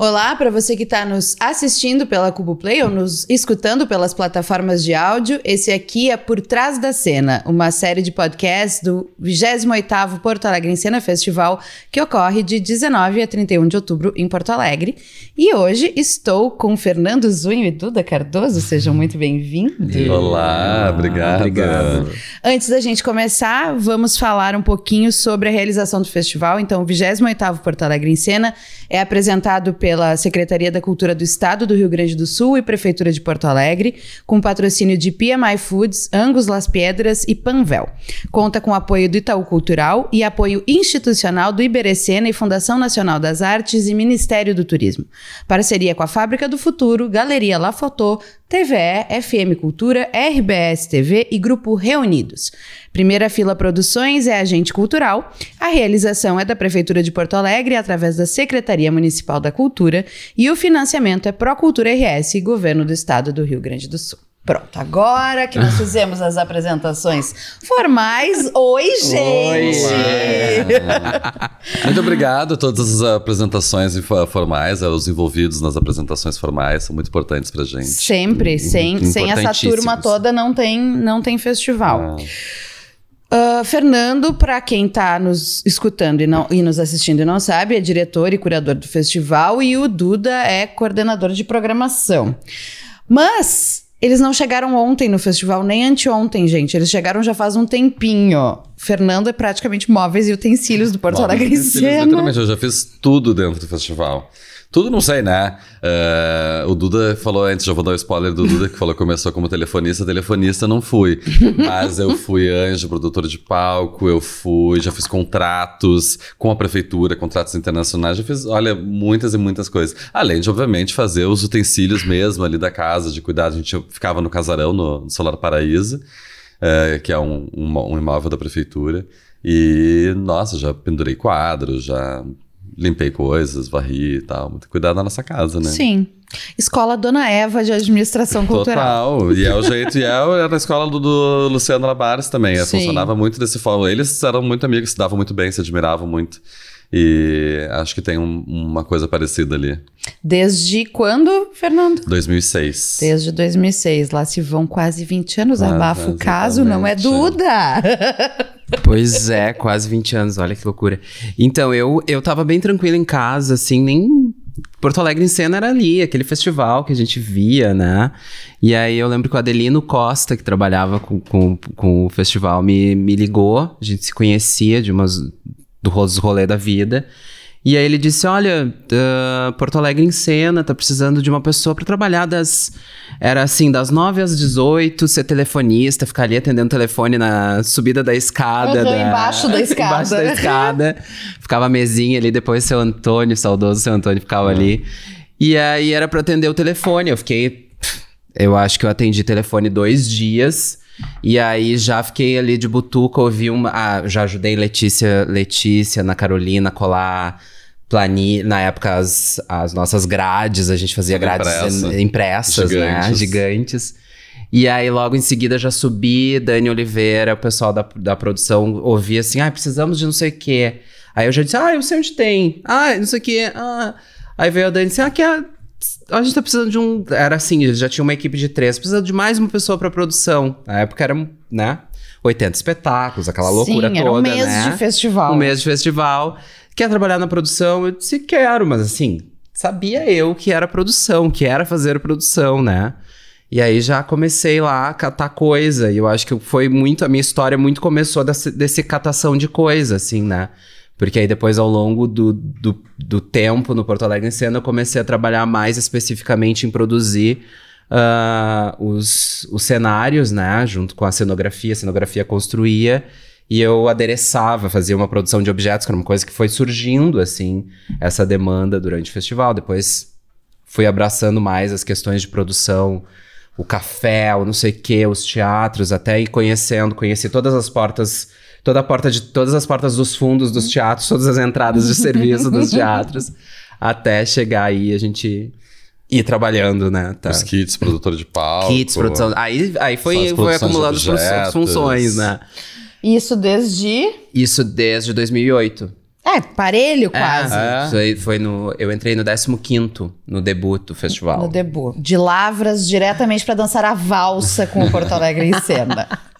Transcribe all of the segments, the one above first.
Olá para você que está nos assistindo pela Cubo Play ou nos escutando pelas plataformas de áudio. Esse aqui é Por Trás da Cena, uma série de podcasts do 28º Porto Alegre em Cena Festival, que ocorre de 19 a 31 de outubro em Porto Alegre. E hoje estou com Fernando Zunho e Duda Cardoso. Sejam muito bem-vindos. Olá, obrigado. obrigado. Antes da gente começar, vamos falar um pouquinho sobre a realização do festival. Então, o 28º Porto Alegre em Cena é apresentado pela Secretaria da Cultura do Estado do Rio Grande do Sul e Prefeitura de Porto Alegre, com patrocínio de PMI Foods, Angus Las Piedras e Panvel. Conta com apoio do Itaú Cultural e apoio institucional do Iberecena e Fundação Nacional das Artes e Ministério do Turismo. Parceria com a Fábrica do Futuro, Galeria La Fotô, TVE, FM Cultura, RBS TV e Grupo Reunidos. Primeira Fila Produções é agente cultural. A realização é da Prefeitura de Porto Alegre através da Secretaria Municipal da Cultura e o financiamento é Procultura RS, Governo do Estado do Rio Grande do Sul. Pronto, agora que nós fizemos as apresentações formais, oi, gente! Oi. Muito obrigado a todas as apresentações formais, aos envolvidos nas apresentações formais, são muito importantes pra gente. Sempre, sem, sem essa turma toda não tem, não tem festival. Uh, Fernando, para quem está nos escutando e, não, e nos assistindo e não sabe, é diretor e curador do festival e o Duda é coordenador de programação. Mas eles não chegaram ontem no festival, nem anteontem, gente. Eles chegaram já faz um tempinho. Fernando é praticamente móveis e utensílios do Porto Alegre Literalmente, eu já fiz tudo dentro do festival. Tudo não sei, né? Uh, o Duda falou antes, já vou dar o spoiler do Duda, que falou que começou como telefonista. Telefonista não fui. Mas eu fui anjo, produtor de palco, eu fui, já fiz contratos com a prefeitura, contratos internacionais, já fiz, olha, muitas e muitas coisas. Além de, obviamente, fazer os utensílios mesmo ali da casa, de cuidar. A gente ficava no casarão, no, no Solar Paraíso, uh, que é um, um, um imóvel da prefeitura. E, nossa, já pendurei quadros, já limpei coisas, varri e tal. Muito cuidado na nossa casa, né? Sim. Escola Dona Eva de Administração Cultural. Total. E é o jeito. e é, era a escola do, do Luciano Labares também. É, funcionava muito desse forma. Eles eram muito amigos, se davam muito bem, se admiravam muito. E acho que tem um, uma coisa parecida ali. Desde quando, Fernando? 2006. Desde 2006. Lá se vão quase 20 anos. Ah, Abafa o caso, não é Duda. pois é, quase 20 anos. Olha que loucura. Então, eu, eu tava bem tranquilo em casa, assim, nem Porto Alegre em Cena era ali, aquele festival que a gente via, né? E aí eu lembro que o Adelino Costa, que trabalhava com, com, com o festival, me, me ligou. A gente se conhecia de umas do rolê da vida. E aí ele disse: Olha, uh, Porto Alegre em cena, tá precisando de uma pessoa para trabalhar das. Era assim, das 9 às 18, ser telefonista, ficar ali atendendo o telefone na subida da escada. da... Embaixo da escada. embaixo da escada. ficava a mesinha ali, depois seu Antônio, saudoso seu Antônio, ficava uhum. ali. E aí era para atender o telefone. Eu fiquei. Eu acho que eu atendi telefone dois dias. E aí já fiquei ali de butuca, ouvi uma. Ah, já ajudei Letícia, Letícia, na Carolina, colar planilha. Na época, as, as nossas grades, a gente fazia grades Impressa. impressas, né? Gigantes. né? Gigantes. E aí, logo em seguida, já subi, Dani Oliveira, o pessoal da, da produção ouvia assim: ah, precisamos de não sei o quê. Aí eu já disse: ah, eu sei onde tem. Ah, não sei o quê. Ah. Aí veio a Dani e disse: ah, que é a gente tá precisando de um. Era assim, já tinha uma equipe de três, precisando de mais uma pessoa pra produção. Na época era, né? 80 espetáculos, aquela loucura Sim, era um mês né? de festival. Um mês de festival. Quer trabalhar na produção? Eu disse, quero, mas assim, sabia eu que era produção, que era fazer produção, né? E aí já comecei lá a catar coisa. E eu acho que foi muito. A minha história muito começou desse, desse catação de coisa, assim, né? Porque aí depois, ao longo do, do, do, tempo no Porto Alegre em Cena, eu comecei a trabalhar mais especificamente em produzir uh, os, os cenários, né? Junto com a cenografia. A cenografia construía e eu adereçava, fazia uma produção de objetos, que era uma coisa que foi surgindo, assim, essa demanda durante o festival. Depois fui abraçando mais as questões de produção, o café, o não sei o quê, os teatros, até ir conhecendo, conheci todas as portas toda a porta de todas as portas dos fundos dos teatros, todas as entradas de serviço dos teatros, até chegar aí a gente ir trabalhando, né? Tá. Os kits, produtor de palco. Kits, produção. Aí, aí foi, foi acumulando as funções, né? Isso desde. Isso desde 2008. É, parelho quase. É, isso aí foi no. Eu entrei no 15 no debut do festival. No debut. De Lavras diretamente pra dançar a valsa com o Porto Alegre em cena.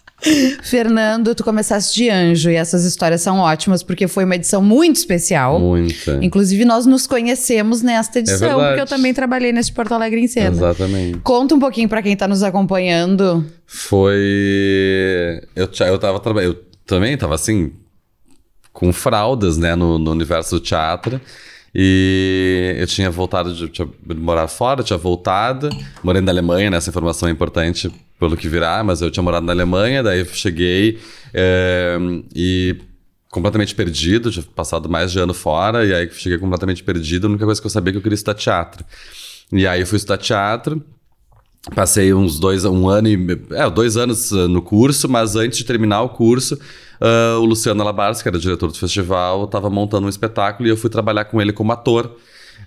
Fernando, tu começaste de anjo e essas histórias são ótimas porque foi uma edição muito especial. Muita. Inclusive, nós nos conhecemos nesta edição, verdade. porque eu também trabalhei nesse Porto Alegre em cena. Exatamente. Conta um pouquinho pra quem tá nos acompanhando. Foi. Eu, eu tava trabalhando. Eu também tava assim, com fraldas, né, no, no universo do teatro. E eu tinha voltado, de, tinha morar fora, tinha voltado, morei na Alemanha, né, essa informação é importante pelo que virá, mas eu tinha morado na Alemanha, daí eu cheguei eh, e completamente perdido, tinha passado mais de ano fora, e aí cheguei completamente perdido, a única coisa que eu sabia é que eu queria estudar teatro. E aí eu fui estudar teatro, Passei uns dois, um ano e. É, dois anos ah, no curso, mas antes de terminar o curso, ah, o Luciano Alabars, que era diretor do festival, estava montando um espetáculo e eu fui trabalhar com ele como ator.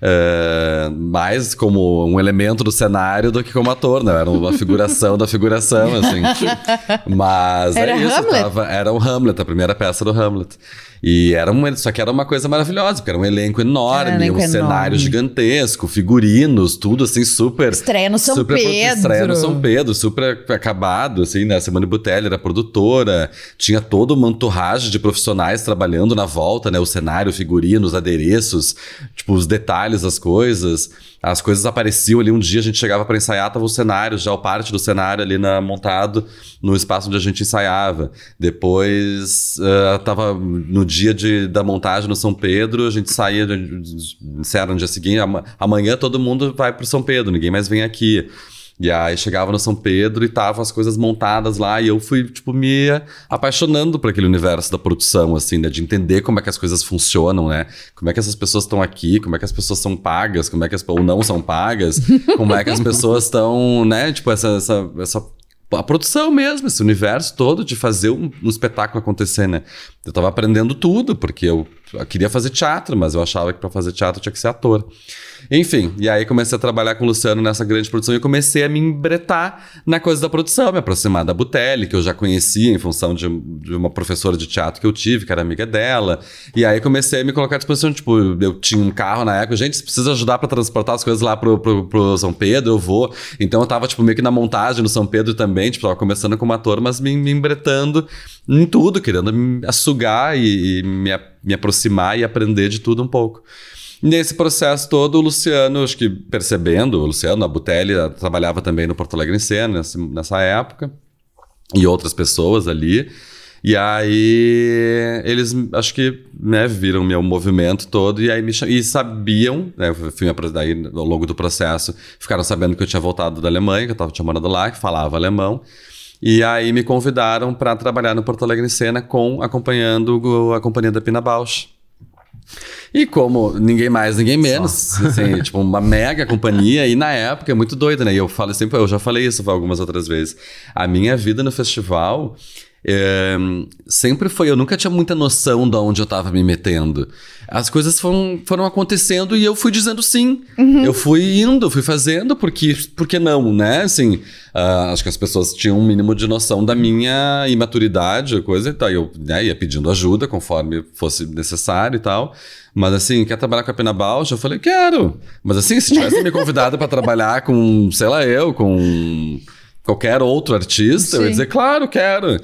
eh, mais como um elemento do cenário do que como ator, né? Era uma figuração da figuração, assim. Mas Era é isso, Hamlet? tava- era o Hamlet, a primeira peça do Hamlet. E era um, só que era uma coisa maravilhosa, porque era um elenco enorme, um elenco um cenário enorme. gigantesco, figurinos, tudo assim super Estreia no São super Pedro. Estreia no São Pedro, super acabado, assim, né? Simone Butelli era produtora, tinha todo uma entourage de profissionais trabalhando na volta, né? O cenário, o figurino, os adereços, tipo, os detalhes das coisas. As coisas apareciam ali, um dia a gente chegava para ensaiar, tava o cenário, já o parte do cenário ali na, montado no espaço onde a gente ensaiava. Depois, ah, tava no dia de, da montagem no São Pedro, a gente saía, disseram no dia seguinte, "Ama- amanhã todo mundo vai pro São Pedro, ninguém mais vem aqui. E aí chegava no São Pedro e tava as coisas montadas lá e eu fui, tipo, me apaixonando por aquele universo da produção, assim, né? De entender como é que as coisas funcionam, né? Como é que essas pessoas estão aqui, como é que as pessoas são pagas, como é que as... ou não são pagas, como é que as pessoas estão, né? Tipo, essa, essa, essa a produção mesmo, esse universo todo de fazer um, um espetáculo acontecer, né? Eu tava aprendendo tudo, porque eu, eu queria fazer teatro, mas eu achava que para fazer teatro tinha que ser ator. Enfim, e aí comecei a trabalhar com o Luciano nessa grande produção e comecei a me embretar na coisa da produção, me aproximar da Butelli, que eu já conhecia em função de, de uma professora de teatro que eu tive, que era amiga dela. E aí comecei a me colocar à disposição, tipo, eu tinha um carro na época, gente, precisa ajudar para transportar as coisas lá pro, pro, pro São Pedro, eu vou. Então eu tava, tipo, meio que na montagem no São Pedro também, tipo, tava começando como ator, mas me, me embretando em tudo, querendo me sugar e, e me, me aproximar e aprender de tudo um pouco. Nesse processo todo, o Luciano, acho que percebendo, o Luciano, a Butelli, trabalhava também no Porto Alegre em Cena nessa, nessa época, e outras pessoas ali. E aí eles, acho que, né, viram meu movimento todo e aí me e sabiam, né, fui daí ao longo do processo, ficaram sabendo que eu tinha voltado da Alemanha, que eu tava tinha morado lá, que falava alemão. E aí me convidaram para trabalhar no Porto Alegre em Cena com acompanhando a companhia da Pina Bausch. E como ninguém mais, ninguém menos, assim, tipo, uma mega companhia, e na época é muito doido, né? E eu falo sempre, eu já falei isso algumas outras vezes. A minha vida no festival é, sempre foi, eu nunca tinha muita noção de onde eu tava me metendo. As coisas foram, foram acontecendo e eu fui dizendo sim. Eu fui indo, fui fazendo, porque, porque não, né? Assim, ah, acho que as pessoas tinham um mínimo de noção da minha imaturidade, coisa e tal. Eu né, ia pedindo ajuda conforme fosse necessário e tal. Mas assim, quer trabalhar com a Pena Bausch? Eu falei, quero. Mas assim, se tivesse me convidado para trabalhar com, sei lá, eu, com qualquer outro artista, eu ia Sim. dizer, claro, quero.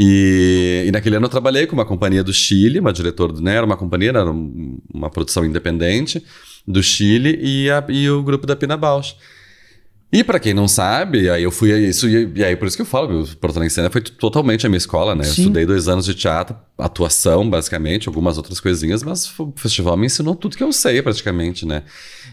E, e naquele ano eu trabalhei com uma companhia do Chile, uma diretora, né, era uma companhia, era um- uma produção independente do Chile e, a- e o grupo da Pina Bausch. E pra quem não sabe, aí eu fui a isso, e, e aí por isso que eu falo, o Porto Alegre em Cena foi totalmente a minha escola, né? Eu Sim. estudei dois anos de teatro, atuação, basicamente, algumas outras coisinhas, mas o festival me ensinou tudo que eu sei, praticamente, né?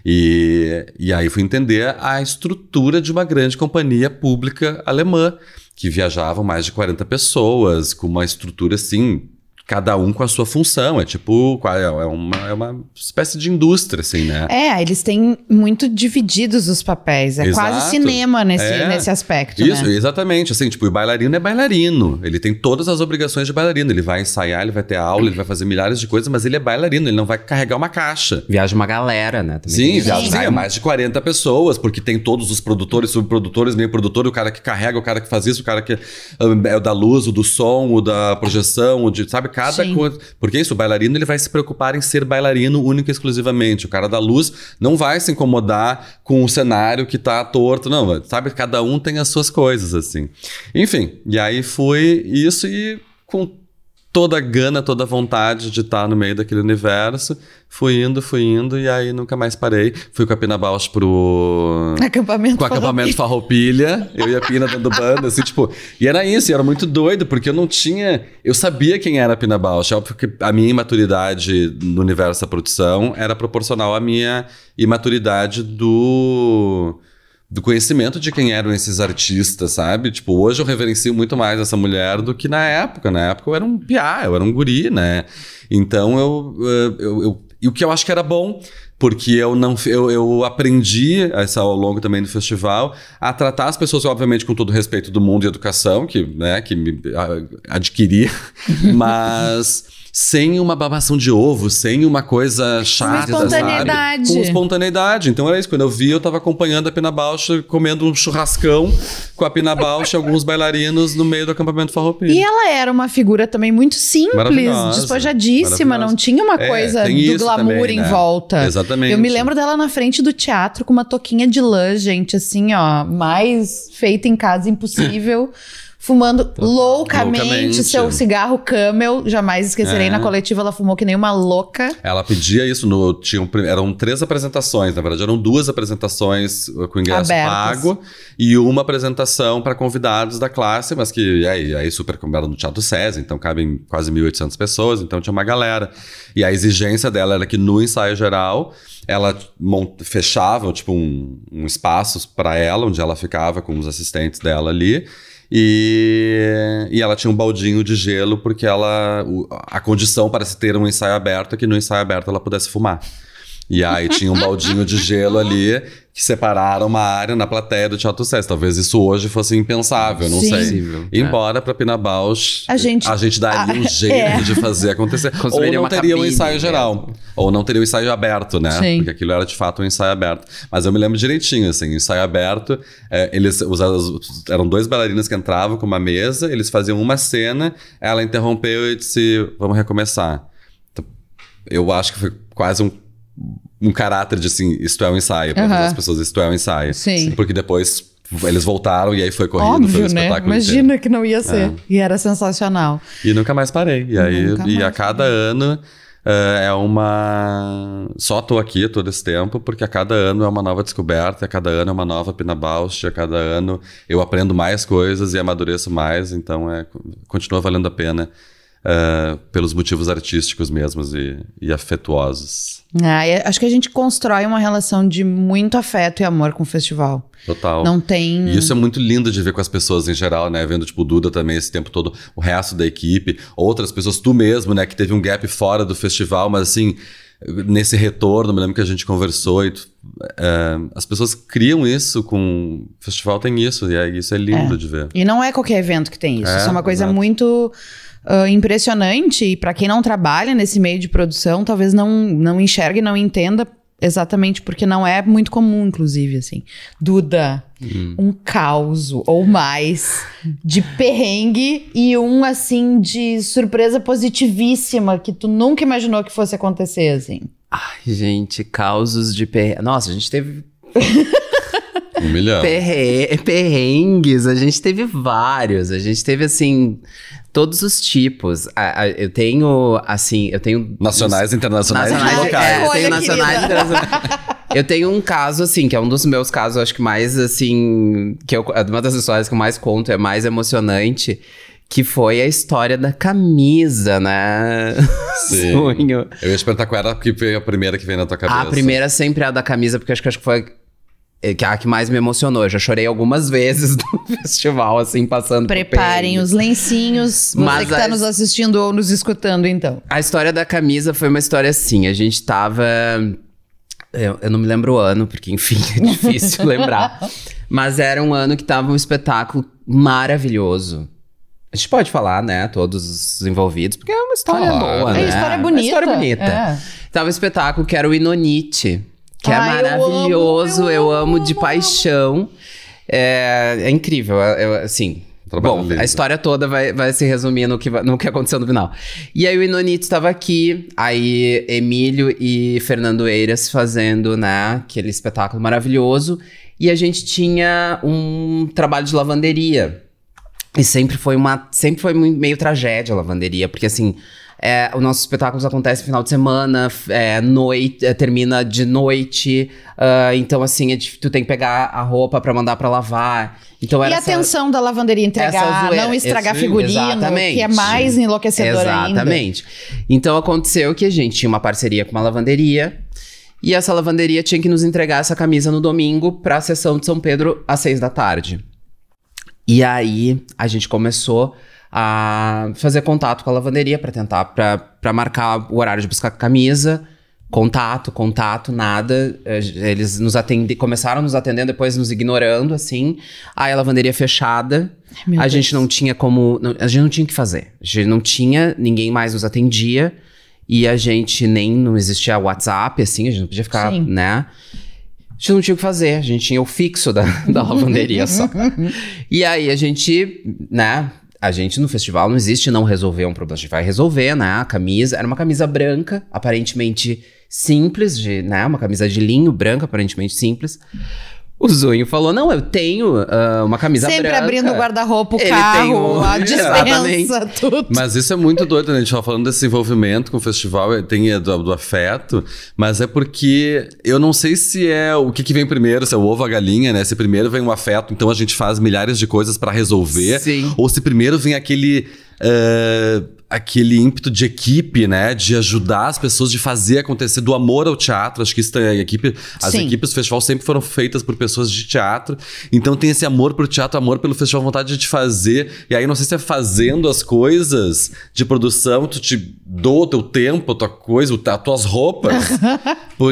E, e aí fui entender a estrutura de uma grande companhia pública alemã, que viajavam mais de 40 pessoas, com uma estrutura assim, cada um com a sua função. É tipo, qual é é uma, é uma espécie de indústria, assim, né? É, eles têm muito divididos os papéis. É Exato. quase cinema nesse, É. nesse aspecto, Isso, né? exatamente. Assim, tipo, o bailarino é bailarino. Ele tem todas as obrigações de bailarino. Ele vai ensaiar, ele vai ter aula, ele vai fazer milhares de coisas, mas ele é bailarino, ele não vai carregar uma caixa. Viaja uma galera, né? Também Sim, isso. sim, é mais de 40 pessoas, porque tem todos os produtores, subprodutores, meio produtor, o cara que carrega, o cara que faz isso, o cara que ah, é o da luz, o do som, o da projeção, o de, sabe? Cada Sim. coisa. Porque isso, o bailarino ele vai se preocupar em ser bailarino único e exclusivamente. O cara da luz não vai se incomodar com o cenário que tá torto, não, sabe? Cada um tem as suas coisas, assim. Enfim, e aí foi isso e com toda a gana, toda a vontade de estar no meio daquele universo, fui indo, fui indo, e aí nunca mais parei. Fui com a Pina Bausch pro Acampamento. com o acampamento Farroupilha, eu e a Pina dando banda, assim, tipo... E era isso, e era muito doido, porque eu não tinha... Eu sabia quem era a Pina Bausch, é óbvio que a minha imaturidade no universo da produção era proporcional à minha imaturidade do... Do conhecimento de quem eram esses artistas, sabe? Tipo, hoje eu reverencio muito mais essa mulher do que na época. Na época eu era um piá, eu era um guri, né? Então eu, eu, eu, eu e o que eu acho que era bom, porque eu não eu, eu aprendi essa, ao longo também do festival a tratar as pessoas, obviamente, com todo o respeito do mundo e educação, que, né, que me adquiri, mas sem uma babação de ovo, sem uma coisa chata, espontaneidade. sabe? Com espontaneidade. Então era isso. Quando eu vi, eu tava acompanhando a Pina Bausch comendo um churrascão com a Pina Bausch e alguns bailarinos no meio do acampamento farroupilha. E ela era uma figura também muito simples, despojadíssima, não tinha uma É, coisa do glamour também, em né? volta. Exatamente. Eu me lembro dela na frente do teatro com uma toquinha de lã, gente, assim, ó, mais feita em casa impossível. Fumando loucamente, Loucamente. seu cigarro Camel. Jamais esquecerei. É. Na coletiva ela fumou que nem uma louca. Ela pedia isso no. Tinham, eram três apresentações, na verdade, eram duas apresentações uh, com ingresso Abertas. pago e uma apresentação para convidados da classe, mas que aí, aí super era no Teatro César, então cabem quase 1.800 pessoas, então tinha uma galera. E a exigência dela era que no ensaio geral ela mont- fechava tipo um, um espaço para ela, onde ela ficava com os assistentes dela ali. E, e ela tinha um baldinho de gelo porque ela a condição para se ter um ensaio aberto é que no ensaio aberto ela pudesse fumar. E aí tinha um baldinho de gelo ali que separaram uma área na plateia do Teatro César. Talvez isso hoje fosse impensável, não Sim. sei. É. Embora pra Pina Bausch A gente- a gente daria um Ah, jeito é. de fazer acontecer. Ou não teria um ensaio mesmo. geral. Ou não teria um ensaio aberto, né? Sim. Porque aquilo era de fato um ensaio aberto. Mas eu me lembro direitinho, assim, ensaio aberto, é, eles os- eram dois bailarinos que entravam com uma mesa, eles faziam uma cena, ela interrompeu e disse, vamos recomeçar. Então, eu acho que foi quase um, um caráter de assim, isto é um ensaio, para Aham. as pessoas, isto é um ensaio. Sim. Porque depois eles voltaram e aí foi corrido, foi um Óbvio, né? espetáculo inteiro. Imagina que não ia ser. E era sensacional. E nunca mais parei. E aí, Nunca e a cada ano eh, é uma. Só tô aqui todo esse tempo, porque a cada ano é uma nova descoberta, a cada ano é uma nova Pina Bausch, a cada ano eu aprendo mais coisas e amadureço mais, então é, continua valendo a pena. Eh, pelos motivos artísticos mesmos e, e afetuosos. Ah, acho que a gente constrói uma relação de muito afeto e amor com o festival. Total. Não tem. E isso é muito lindo de ver com as pessoas em geral, né? Vendo, tipo, o Duda também esse tempo todo, o resto da equipe, outras pessoas, tu mesmo, né? Que teve um gap fora do festival, mas assim, nesse retorno, me lembro que a gente conversou e tu- é, as pessoas criam isso com. O festival tem isso, e é, isso é lindo de ver. E não é qualquer evento que tem isso. É, isso é uma coisa exato. muito ah, impressionante. E para quem não trabalha nesse meio de produção, talvez não, não enxergue, não entenda. Exatamente porque não é muito comum, inclusive, assim. Duda, Hum. um caos ou mais de perrengue e um, assim, de surpresa positivíssima que tu nunca imaginou que fosse acontecer, assim. Ai, gente, causos de perrengue. Nossa, a gente teve Um milhão. perre- perrengues, a gente teve vários. A gente teve, assim, todos os tipos. A- a- eu tenho, assim, eu tenho. Nacionais, internacionais Nacionais, e locais. é, eu tenho nacionais e internacionais. Eu tenho um caso, assim, que é um dos meus casos, acho que mais, assim... Que eu, uma das histórias que eu mais conto, é mais emocionante. Que foi a história da camisa, né? Sim. Sonho. Eu ia te perguntar qual era a primeira que veio na tua cabeça. A primeira sempre é a da camisa, porque acho que, acho que foi é, que a que mais me emocionou. Eu já chorei algumas vezes no festival, assim, passando por Preparem os lencinhos. Você Mas que tá as- nos assistindo ou nos escutando, então. A história da camisa foi uma história assim. A gente tava. Eu, eu não me lembro o ano, porque, enfim, é difícil lembrar. Mas era um ano que tava um espetáculo maravilhoso. A gente pode falar, né? Todos os envolvidos, porque é uma história Claro. boa, É, né? A história é Uma bonita. história bonita. É. Tava um espetáculo que era o Inonite, que é Ai, eu maravilhoso, amo, eu eu amo, de paixão. É, é incrível, eu- eu- assim, Trabalho Bom, lindo. a história toda vai, vai se resumir no que, no que aconteceu no final. E aí o Inonito estava aqui, aí Emílio e Fernando Eiras fazendo, né, aquele espetáculo maravilhoso. E a gente tinha um trabalho de lavanderia. E sempre foi uma. Sempre foi meio tragédia a lavanderia, porque assim. É, os nossos espetáculos acontecem no final de semana, é, noite, é, termina de noite. ah, então, assim, é tu tem que pegar a roupa pra mandar pra lavar. Então E a essa- atenção da lavanderia entregar, zoeira. não estragar Esse- figurino, exatamente. que é mais enlouquecedor ainda. Exatamente. Então aconteceu que a gente tinha uma parceria com uma lavanderia. E essa lavanderia tinha que nos entregar essa camisa no domingo pra sessão de São Pedro às seis da tarde. E aí a gente começou a fazer contato com a lavanderia pra tentar, pra marcar o horário de buscar a camisa. Contato, contato, nada. Eh, Eles nos atende, começaram nos atendendo, depois nos ignorando, assim. Aí a lavanderia fechada. Meu a Deus. gente não tinha como. não- a gente não tinha o que fazer. A gente não tinha, ninguém mais nos atendia. E a gente nem não existia WhatsApp, assim, a gente não podia ficar, Sim. né? A gente não tinha o que fazer, a gente tinha o fixo da, da lavanderia só. E aí a gente, né? A gente no festival não existe não resolver um problema. A gente vai resolver, né? A camisa. Era uma camisa branca, aparentemente simples, de, né? Uma camisa de linho branca, aparentemente simples. O Zunho falou: não, eu tenho ah, uma camisa Sempre branca. abrindo o guarda-roupa, o Ele carro, um- a dispensa, tudo. Mas isso é muito doido, né? A gente tava falando desse envolvimento com o festival, é, tem é, do, do afeto, mas é porque eu não sei se é o que, que vem primeiro, se é o ovo ou a galinha, né? Se primeiro vem o afeto, então a gente faz milhares de coisas pra resolver, Sim. ou se primeiro vem aquele. eh, aquele ímpeto de equipe, né? De ajudar as pessoas, de fazer acontecer, do amor ao teatro. Acho que isso equipe. As Sim. equipes do festival sempre foram feitas por pessoas de teatro. Então tem esse amor pro teatro, amor pelo festival, vontade de te fazer. E aí não sei se é fazendo as coisas de produção, tu te doa o teu tempo, a tua coisa, as tuas roupas.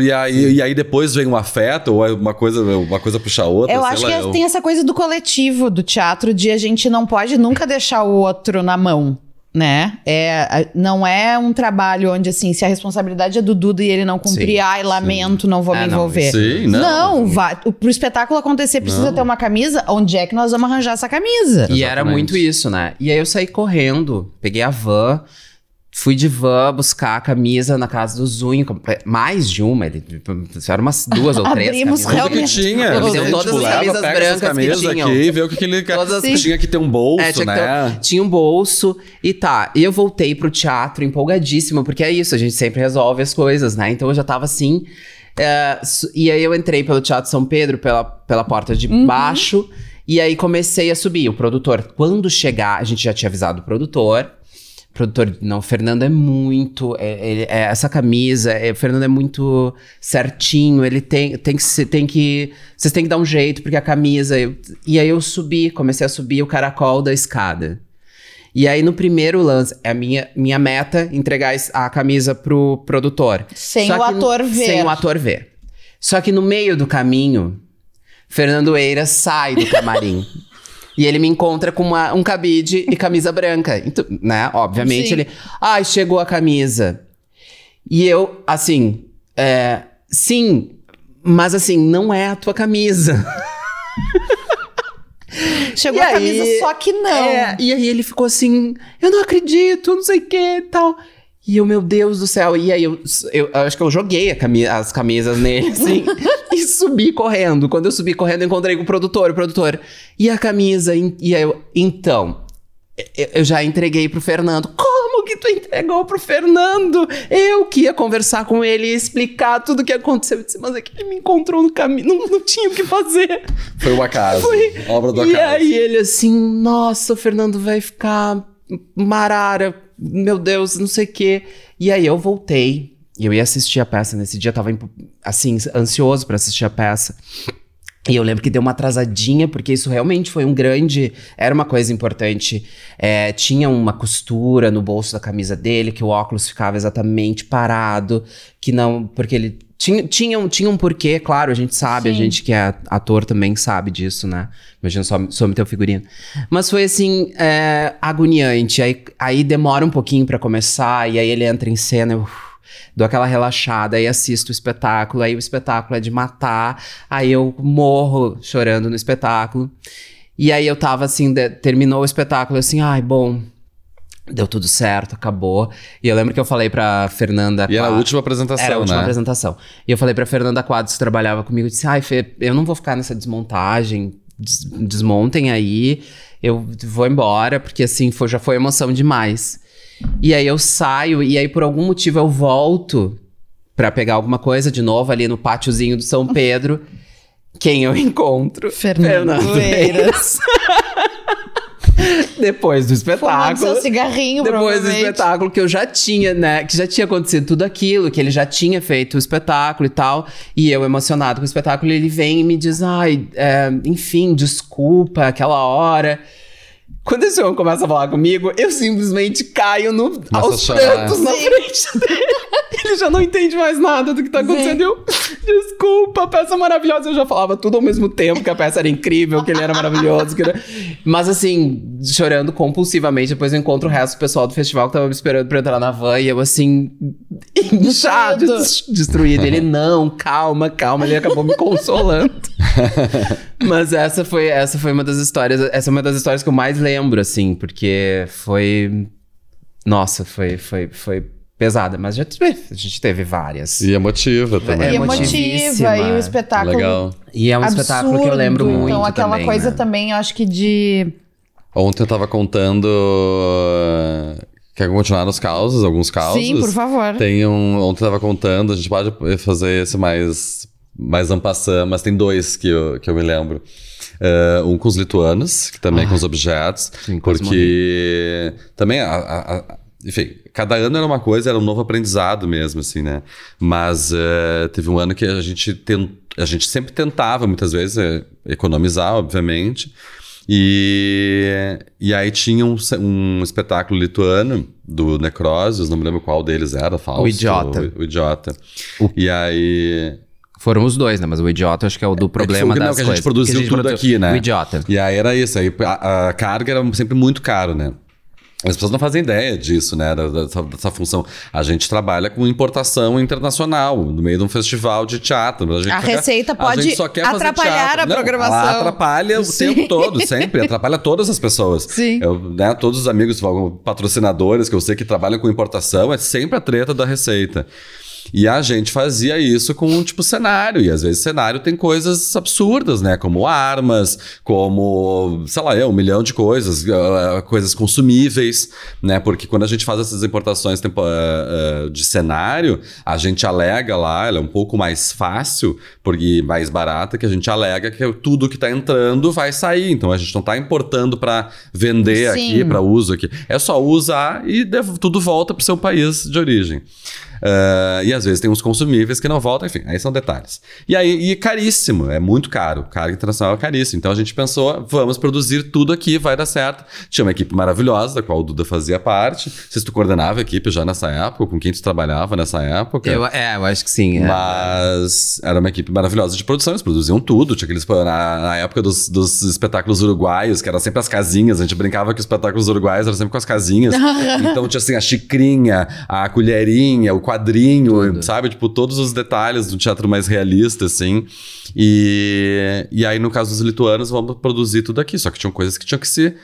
E, aí, e aí depois vem um afeto, ou é uma coisa, uma coisa puxa a outra. Eu acho lá, que eu- tem essa coisa do coletivo do teatro, de a gente não pode nunca deixar o outro na mão. Né? É, não é um trabalho onde, assim, se a responsabilidade é do Duda e ele não cumprir, Sim, ai, lamento, não vou É, me não, envolver. Sim, não. Não, vai, o- pro espetáculo acontecer precisa Não. ter uma camisa. Onde é que nós vamos arranjar essa camisa? E era Exatamente. muito isso, né? E aí eu saí correndo, peguei a van, fui de van buscar a camisa na casa do Zunho, mais de uma, ele, eram umas duas ou três Abrimos camisas. Tudo que realmente tinha. Ele deu todas tipo, as leva, camisas essas brancas que camisas tinham. aqui e vê o que, que ele Todas as- tinha que ter um bolso, É, tinha, que né? ter- tinha um bolso e tá. E eu voltei pro teatro empolgadíssima, porque é isso, a gente sempre resolve as coisas, né? Então eu já tava assim. su- e aí eu entrei pelo Teatro São Pedro, pela, pela porta de baixo, e aí comecei a subir. O produtor, quando chegar, a gente já tinha avisado o produtor. Produtor, não, o Fernando é muito. é- é essa camisa, é, o Fernando é muito certinho, ele tem, tem que. Tem que vocês têm que dar um jeito, porque a camisa. eu- e aí eu subi, comecei a subir o caracol da escada. E aí, no primeiro lance, é a minha, minha meta entregar a camisa pro produtor. Sem Só o que no- ator ver. Sem o ator ver. Só que no meio do caminho, Fernando Eira sai do camarim. e ele me encontra com uma- um cabide e camisa branca. Então, né? Obviamente, Sim. ele. Ai, chegou a camisa. E eu, assim. é, sim, mas assim, não é a tua camisa. Chegou E a aí- camisa, só que não. É, e aí ele ficou assim, eu não acredito, não sei o que e tal. E eu, meu Deus do céu. E aí eu, eu, eu acho que eu joguei cami- as camisas nele, assim, e subi correndo. Quando eu subi correndo, eu encontrei com o produtor, o produtor. E a camisa? E e aí eu, então, eu, já entreguei pro Fernando. Como que tu entregou pro Fernando? Eu que ia conversar com ele e explicar tudo o que aconteceu. Eu disse, mas é que ele me encontrou no caminho, não, não tinha o que fazer. Foi o acaso. Foi. Obra do E acaso. aí ele assim, nossa, o Fernando vai ficar marara, meu Deus, não sei o quê. E aí eu voltei. E eu ia assistir a peça nesse dia, eu tava assim, ansioso pra assistir a peça. E eu lembro que deu uma atrasadinha, porque isso realmente foi um grande. Era uma coisa importante. É, tinha uma costura no bolso da camisa dele, que o óculos ficava exatamente parado, que não. Porque ele. Tinha, tinha, um, tinha um porquê, claro, a gente sabe, a Sim. gente que é ator também sabe disso, né? Imagina só some teu figurino. Mas foi assim, é, agoniante. Aí, aí demora um pouquinho pra começar, e aí ele entra em cena, eu dou aquela relaxada, aí assisto o espetáculo, aí o espetáculo é de matar, aí eu morro chorando no espetáculo. E aí eu tava assim, de- terminou o espetáculo, assim, ai, bom, deu tudo certo, acabou. E eu lembro que eu falei pra Fernanda. E era a última apresentação, Era a última né? apresentação. E eu falei pra Fernanda Quadros, que trabalhava comigo, eu disse, ai, Fê, eu não vou ficar nessa desmontagem, des- desmontem aí, eu vou embora, porque assim, foi, já foi emoção demais. E aí eu saio, e aí por algum motivo eu volto pra pegar alguma coisa de novo ali no pátiozinho do São Pedro. Quem eu encontro? Fernando Eiras. Depois do Fumando espetáculo. seu cigarrinho, Depois do espetáculo que eu já tinha, né? Que já tinha acontecido tudo aquilo, que ele já tinha feito o espetáculo e tal. E eu, emocionado com o espetáculo, ele vem e me diz: ai, é, enfim, desculpa, aquela hora. Quando esse homem começa a falar comigo, eu simplesmente caio no, aos prantos na frente dele. Ele já não entende mais nada do que tá acontecendo. Sim. Eu, desculpa, a peça é maravilhosa. Eu já falava tudo ao mesmo tempo, que a peça era incrível, que ele era maravilhoso. que era- Mas assim, chorando compulsivamente. Depois eu encontro o resto do pessoal do festival que tava me esperando pra eu entrar na van. E eu assim, inchado, Destruído. des- destruído. Ele, não, calma, calma. Ele acabou me consolando. Mas essa foi, essa foi uma das histórias. Essa é uma das histórias que eu mais lembro, assim, porque foi. Nossa, foi, foi, foi pesada. Mas já teve, a gente teve várias. E emotiva também. E É emotiva, e o espetáculo. Legal. E é um espetáculo que eu lembro absurdo. muito. Então, aquela também, coisa né? também, eu acho que de. Ontem eu tava contando. uh, Quer continuar nos causos, alguns causos? Sim, por favor. Tem um. Ontem eu tava contando, a gente pode fazer esse mais. Mais ampassant, mas tem dois que eu, que eu me lembro. Uh, um com os lituanos, que também com os objetos. sim, porque também, a- a- a- enfim, cada ano era uma coisa, era um novo aprendizado mesmo, assim, né? Mas uh, teve um ano que a gente, tent, a gente sempre tentava, muitas vezes, eh, economizar, obviamente. E, e aí tinha um, um espetáculo lituano do Necrosios, não me lembro qual deles era, Fausto. O Idiota. O, o Idiota. E aí... Foram os dois, né? Mas o idiota acho que é o do problema foi- não, das que a gente coisas. produziu Que a gente tudo produziu. aqui, né? O idiota. E aí era isso, aí a, a carga era sempre muito caro, né? As pessoas não fazem ideia disso, né? da- Dessa, dessa função. A gente trabalha com importação internacional, no meio de um festival de teatro. A, gente A quer- receita a pode gente só quer atrapalhar a Não, programação. Ela atrapalha o Sim. tempo todo, sempre. Atrapalha todas as pessoas. Sim. Eu, né, todos os amigos, patrocinadores que eu sei que trabalham com importação, é sempre a treta da receita. E a gente fazia isso com, tipo, cenário. E às vezes cenário tem coisas absurdas, né? Como armas, como, sei lá, é, um milhão de coisas, ah, coisas consumíveis, né? Porque quando a gente faz essas importações ah, ah, de cenário, a gente alega lá, ela é um pouco mais fácil porque mais barata, que a gente alega que tudo que tá entrando vai sair. Então a gente não tá importando para vender Sim. aqui, para uso aqui. É só usar e tudo volta pro seu país de origem. Ah, e às vezes tem uns consumíveis que não voltam, enfim, aí são detalhes. E aí, e caríssimo, é muito caro. Carga internacional é caríssimo. Então a gente pensou, vamos produzir tudo aqui, vai dar certo. Tinha uma equipe maravilhosa, da qual o Duda fazia parte. Não sei se tu coordenava a equipe já nessa época, com quem tu trabalhava nessa época. Eu, é, eu acho que sim. é. Mas era uma equipe maravilhosa de produção, eles produziam tudo. Tinha aqueles. Na, na época dos, dos espetáculos uruguaios, que era sempre as casinhas, a gente brincava que os espetáculos uruguaios eram sempre com as casinhas. então tinha assim a xicrinha, a colherinha, o quadrinho, sabe? Tipo, todos os detalhes do teatro mais realista, assim. E, e aí, no caso dos lituanos, vamos produzir tudo aqui. Só que tinham coisas que tinham que ser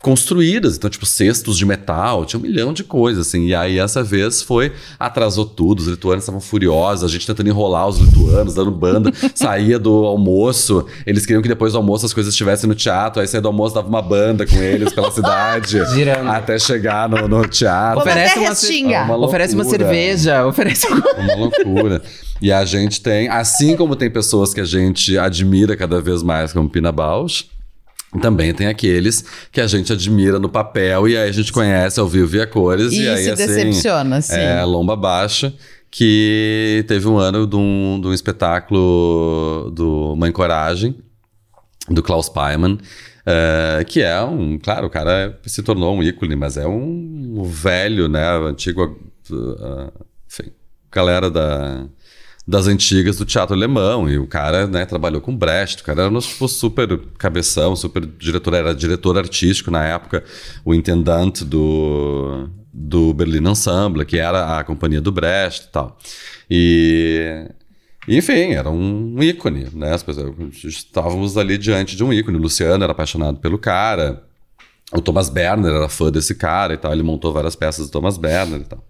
construídas, então, tipo, cestos de metal, tinha um milhão de coisas, assim. E aí, essa vez foi, atrasou tudo, os lituanos estavam furiosos, a gente tentando enrolar os lituanos, dando banda, saía do almoço, eles queriam que depois do almoço as coisas estivessem no teatro, aí saía do almoço, dava uma banda com eles pela cidade, Girando. até chegar no, no teatro. Oferece uma restinga. É uma oferece uma cerveja, oferece um Uma loucura. E a gente tem, assim como tem pessoas que a gente admira cada vez mais, como Pina Bausch, também tem aqueles que a gente admira no papel e aí a gente conhece ao vivo e a cores. E, e aí, se assim, decepciona, sim. É, Lomba Baixa, que teve um ano de um, de um espetáculo do Mãe Coragem, do Klaus Paiman, eh, que é um. Claro, o cara se tornou um ícone, mas é um velho, né? Antigo. ah, enfim, galera da. Das antigas do teatro alemão, e o cara né, trabalhou com Brecht, o cara era tipo, super cabeção, super diretor, era diretor artístico na época, o intendante do, do Berlin Ensemble, que era a companhia do Brecht e tal. E, Enfim, era um ícone, né? As pessoas, estávamos ali diante de um ícone. O Luciano era apaixonado pelo cara. O Thomas Berner era fã desse cara e tal. Ele montou várias peças do Thomas Berner e tal.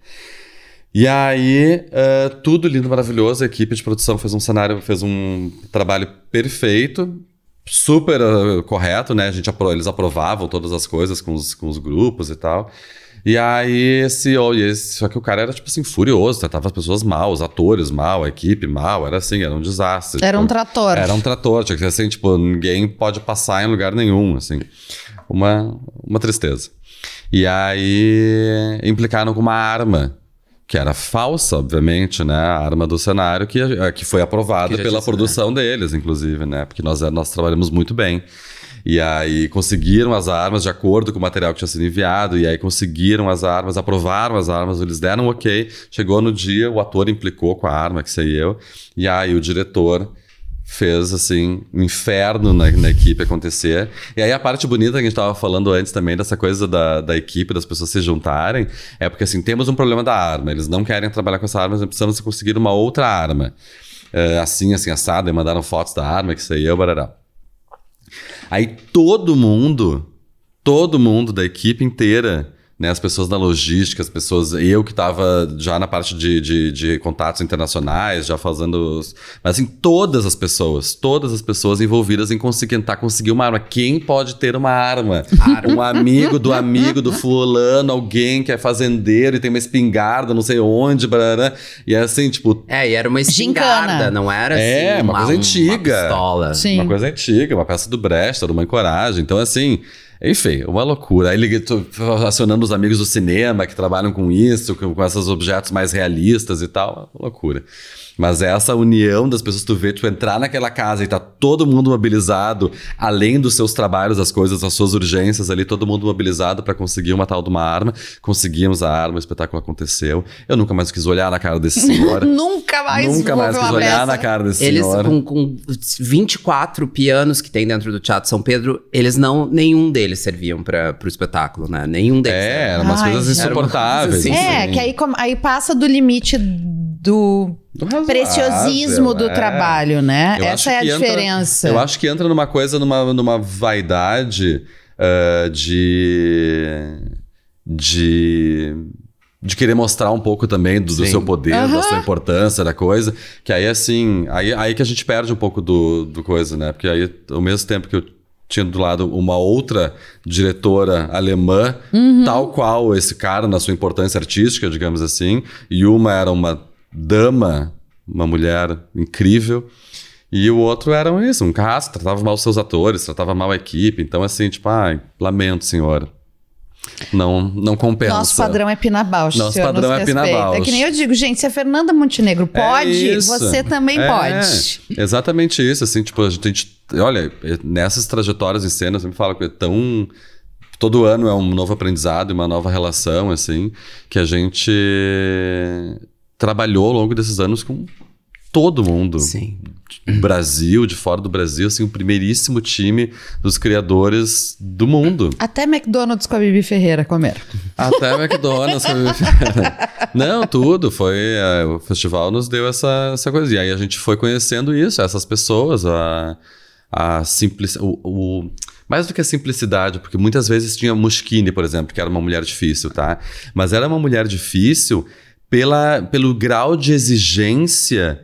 E aí, uh, tudo lindo, maravilhoso. A equipe de produção fez um cenário, fez um trabalho perfeito, super uh, correto, né? A gente, eles aprovavam todas as coisas com os, com os grupos e tal. E aí, esse, esse, só que o cara era, tipo assim, furioso, tratava as pessoas mal, os atores mal, a equipe mal, era assim, era um desastre. Era tipo, um trator. Era um trator, tinha que ser assim, tipo, ninguém pode passar em lugar nenhum, assim. Uma, uma tristeza. E aí, implicaram com uma arma que era falsa, obviamente, né? A arma do cenário que, que foi aprovada que pela disse, produção né? deles, inclusive, né? Porque nós, nós trabalhamos muito bem. E aí conseguiram as armas de acordo com o material que tinha sido enviado, e aí conseguiram as armas, aprovaram as armas, eles deram um ok. Chegou no dia, o ator implicou com a arma, que sei eu, e aí o diretor fez assim um inferno na, na, equipe acontecer. E aí a parte bonita que a gente estava falando antes também dessa coisa da, da equipe, das pessoas se juntarem, é porque assim, temos um problema da arma, eles não querem trabalhar com essa arma, nós precisamos conseguir uma outra arma. Uh, assim, assim, assada, e mandaram fotos da arma, que sei eu, barará. Aí todo mundo, todo mundo da equipe inteira né, as pessoas da logística, as pessoas. Eu que estava já na parte de, de, de, contatos internacionais, já fazendo. Mas assim, todas as pessoas, todas as pessoas envolvidas em conseguir, tentar conseguir uma arma. Quem pode ter uma arma? um amigo do amigo do fulano, alguém que é fazendeiro e tem uma espingarda, não sei onde, barará, e é assim, tipo. É, e era uma espingarda, Gincana. não era é, assim. É, uma, uma coisa antiga. Uma pistola. Sim. Uma coisa antiga, uma peça do Brecht, uma encoragem. Então, assim. Enfim, uma loucura. Aí liguei, tô acionando os amigos do cinema que trabalham com isso, com, com esses objetos mais realistas e tal. Uma loucura. Mas é essa união das pessoas, tu vê, tu entrar naquela casa e tá todo mundo mobilizado, além dos seus trabalhos, as coisas, as suas urgências ali, todo mundo mobilizado para conseguir uma tal de uma arma. Conseguimos a arma, o espetáculo aconteceu. Eu nunca mais quis olhar na cara desse senhor. nunca mais Nunca mais quis olhar peça. na cara desse eles, senhor. Eles, com, com 24 pianos que tem dentro do Teatro São Pedro, eles não, nenhum deles serviam para o espetáculo, né? Nenhum deles. É, eram umas Ai, coisas insuportáveis. Assim, é, que aí, aí passa do limite do, do preciosismo do é. trabalho, né? Eu Essa é a diferença. eu acho que entra numa coisa, numa, numa vaidade uh, de. de de querer mostrar um pouco também do, do seu poder, uhum. da sua importância, da coisa. Que aí, assim, aí, aí que a gente perde um pouco do, do coisa, né? Porque aí, ao mesmo tempo que eu tinha do lado uma outra diretora alemã, uhum. tal qual esse cara na sua importância artística, digamos assim, e uma era uma dama, uma mulher incrível. E o outro era isso, um carrasco, tratava mal os seus atores, tratava mal a equipe. Então, assim, tipo, ai, lamento, senhora. Não, não compensa. Nosso padrão é Pina Bausch. Nosso padrão é Pina Bausch. É que nem eu digo, gente, se a Fernanda Montenegro é pode, é você também é, pode. Exatamente isso, assim, tipo, a gente, olha, nessas trajetórias em cena, eu sempre falo que é tão todo ano é um novo aprendizado, uma nova relação, assim, que a gente trabalhou ao longo desses anos com todo mundo. Sim. Do Brasil, de fora do Brasil, assim, o primeiríssimo time dos criadores do mundo. Até McDonald's com a Bibi Ferreira comeram. Até McDonald's com a Bibi Ferreira. Não, tudo. Foi, é, o festival nos deu essa, essa coisa. E aí a gente foi conhecendo isso, essas pessoas, a, a simples, o, o mais do que a simplicidade, porque muitas vezes tinha Mushkine, por exemplo, que era uma mulher difícil, tá? Mas era uma mulher difícil pela, pelo grau de exigência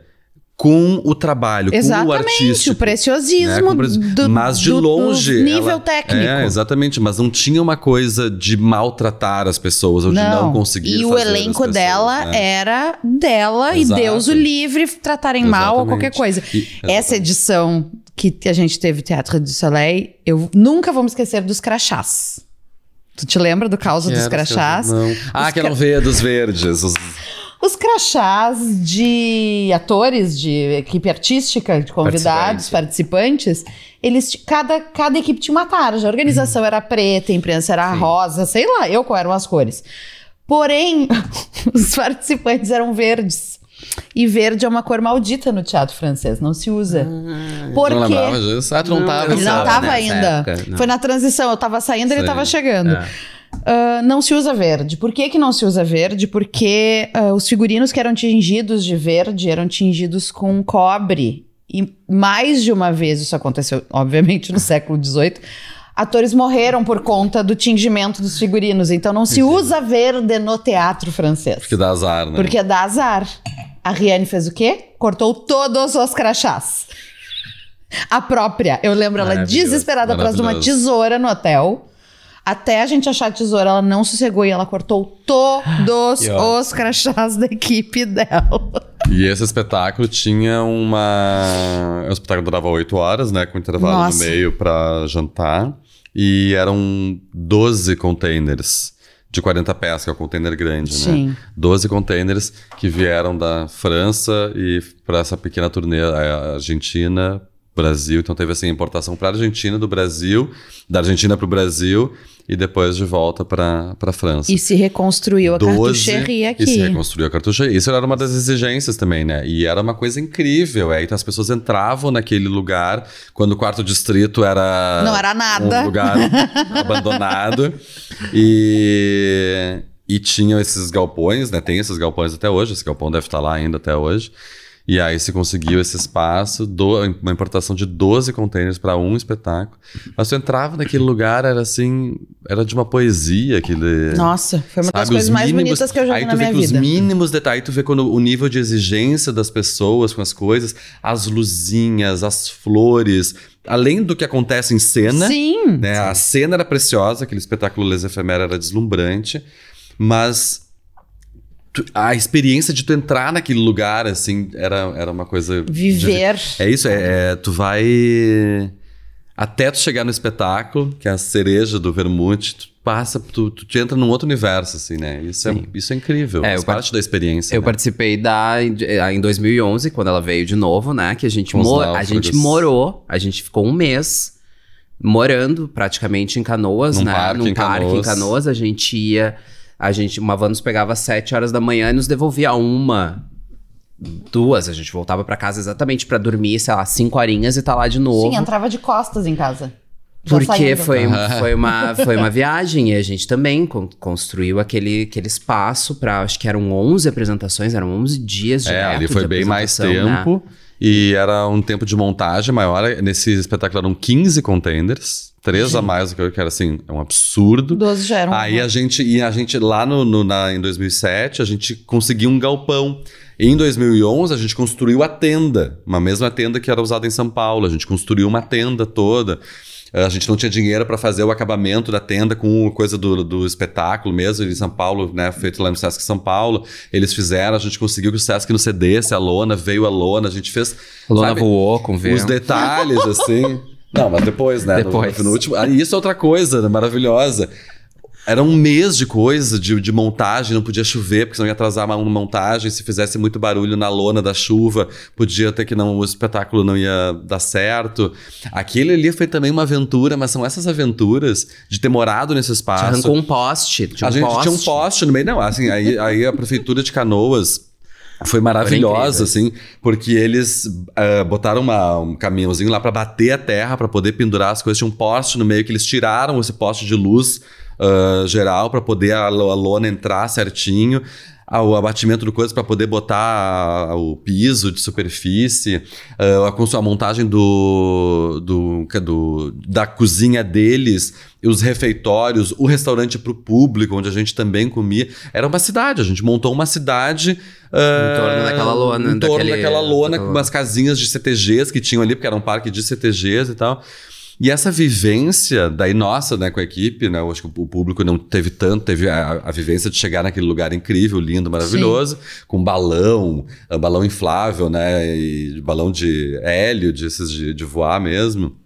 com o trabalho, exatamente, com o artístico. o preciosismo né? do, Mas de do, longe... Do nível ela, técnico. É, exatamente. Mas não tinha uma coisa de maltratar as pessoas ou não. de não conseguir E o elenco pessoas, dela né? era dela Exato. e Deus o livre tratarem exatamente. mal ou qualquer coisa. E, Essa edição que a gente teve Teatro du Soleil, eu nunca vou me esquecer dos crachás. Tu te lembra do causa que dos crachás? Não. Ah, que eram cra... dos verdes. Os... os crachás de atores, de equipe artística, de convidados, participantes, eles cada, cada equipe tinha uma tarja. A organização era preta, a imprensa era Sim. rosa, sei lá, eu qual eram as cores. Porém, os participantes eram verdes. E verde é uma cor maldita no teatro francês, não se usa. Ah, Porque... Não lembrava disso? Ah, tu não tava. Ele não tava ainda. Época, não. Foi na transição, eu tava saindo, ele tava chegando. É. Uh, não se usa verde. Por que, que não se usa verde? Porque uh, os figurinos que eram tingidos de verde eram tingidos com cobre. E mais de uma vez isso aconteceu, obviamente, no século XVIII. Atores morreram por conta do tingimento dos figurinos. Então não se usa verde no teatro francês. Porque dá azar, né? Porque dá azar. A Riane fez o quê? Cortou todos os crachás. A própria. Eu lembro ela desesperada atrás de uma tesoura no hotel. Até a gente achar a tesoura, ela não sossegou e ela cortou todos os crachás da equipe dela. E esse espetáculo tinha uma. O espetáculo durava oito horas, né? Com intervalo Nossa. no meio pra jantar. E eram 12 containers de 40 pés, que é o container grande, Sim. né? 12 containers que vieram da França e para essa pequena turnê, a Argentina, Brasil. Então teve assim, importação para Argentina, do Brasil, da Argentina para o Brasil e depois de volta para a França. E se reconstruiu a 12, cartucheria aqui. E se reconstruiu a cartucheria. Isso era uma das exigências também, né? E era uma coisa incrível. É. Então as pessoas entravam naquele lugar quando o quarto distrito era. Não era nada. Um lugar abandonado. E. E tinham esses galpões, né? Tem esses galpões até hoje. Esse galpão deve estar lá ainda até hoje. E aí se conseguiu esse espaço, do- uma importação de 12 containers para um espetáculo. Mas tu entrava naquele lugar, era assim, era de uma poesia aquele. Nossa, foi uma das Sabe, coisas os mais mínimos- bonitas que eu já vi na minha vida. Os mínimos detalhes, aí tu vê quando o nível de exigência das pessoas com as coisas, as luzinhas, as flores, além do que acontece em cena. Sim. Né? A cena era preciosa, aquele espetáculo Les Ephémères era deslumbrante, mas a experiência de tu entrar naquele lugar, assim, era, era uma coisa... de- Viver. é isso, é, é, tu vai até tu chegar no espetáculo, que é a cereja do vermute, tu passa, tu, tu te entra num outro universo, assim, né? Isso, é, Sim. isso é incrível, É, faz parte da experiência. Eu né? participei da eh, em 2011, quando ela veio de novo, né? Que a gente, mo- a gente morou, a gente ficou um mês morando praticamente em Canoas, Num né? parque Num em parque em Canoas. Canoas. A gente ia, a gente, uma van nos pegava às 7 horas da manhã e nos devolvia uma, duas. A gente voltava pra casa exatamente pra dormir, sei lá, cinco horinhas e tá lá de novo. Sim, entrava de costas em casa. Já Porque saindo. foi, foi, uma, foi uma viagem e a gente também con- construiu aquele, aquele espaço para acho que eram 11 apresentações, eram 11 dias de É, ali foi de bem mais apresentação, né? E era um tempo de montagem maior. Nesse espetáculo eram 15 containers. Três a mais do que eu, que era assim, é um absurdo. 12 já eram. Aí a gente, e a gente lá no, no- na, em 2007, a gente conseguiu um galpão. Em 2011, a gente construiu a tenda, uma mesma tenda que era usada em São Paulo. A gente construiu uma tenda toda. A gente não tinha dinheiro para fazer o acabamento da tenda com coisa do, do espetáculo mesmo, em São Paulo, né? Feito lá no Sesc São Paulo. Eles fizeram, a gente conseguiu que o Sesc não cedesse a lona, veio a lona, a gente fez. A Lona sabe, voou com os vento. detalhes, assim. Não, mas depois, né? Depois. No, no último. Isso é outra coisa né, maravilhosa. Era um mês de coisa, de, de montagem, não podia chover, porque senão ia atrasar uma, montagem. Se fizesse muito barulho na lona da chuva, podia ter que não, o espetáculo não ia dar certo. Aquele ali foi também uma aventura, mas são essas aventuras de ter morado nesse Te espaço. arrancou um poste. tinha a um gente poste. tinha um poste no meio. Não, assim, aí, aí a prefeitura de Canoas foi maravilhosa, assim, porque eles ah, botaram uma- um caminhãozinho lá pra bater a terra, pra poder pendurar as coisas. Tinha um poste no meio que eles tiraram esse poste de luz ah, geral pra poder a, a lona entrar certinho. O abatimento do coisa pra poder botar o piso de superfície, ah, a, a montagem do, do, do- da cozinha deles, os refeitórios, o restaurante para o público, onde a gente também comia. Era uma cidade, a gente montou uma cidade. ah, Em torno daquela lona, Em torno daquele- daquela lona, daquela- com umas casinhas de CTGs que tinham ali, porque era um parque de CTGs e tal. E essa vivência, daí nossa, né, com a equipe, né, eu acho que o público não teve tanto, teve a, a vivência de chegar naquele lugar incrível, lindo, maravilhoso, com balão, balão inflável, né, e balão de hélio, desses de, de voar mesmo.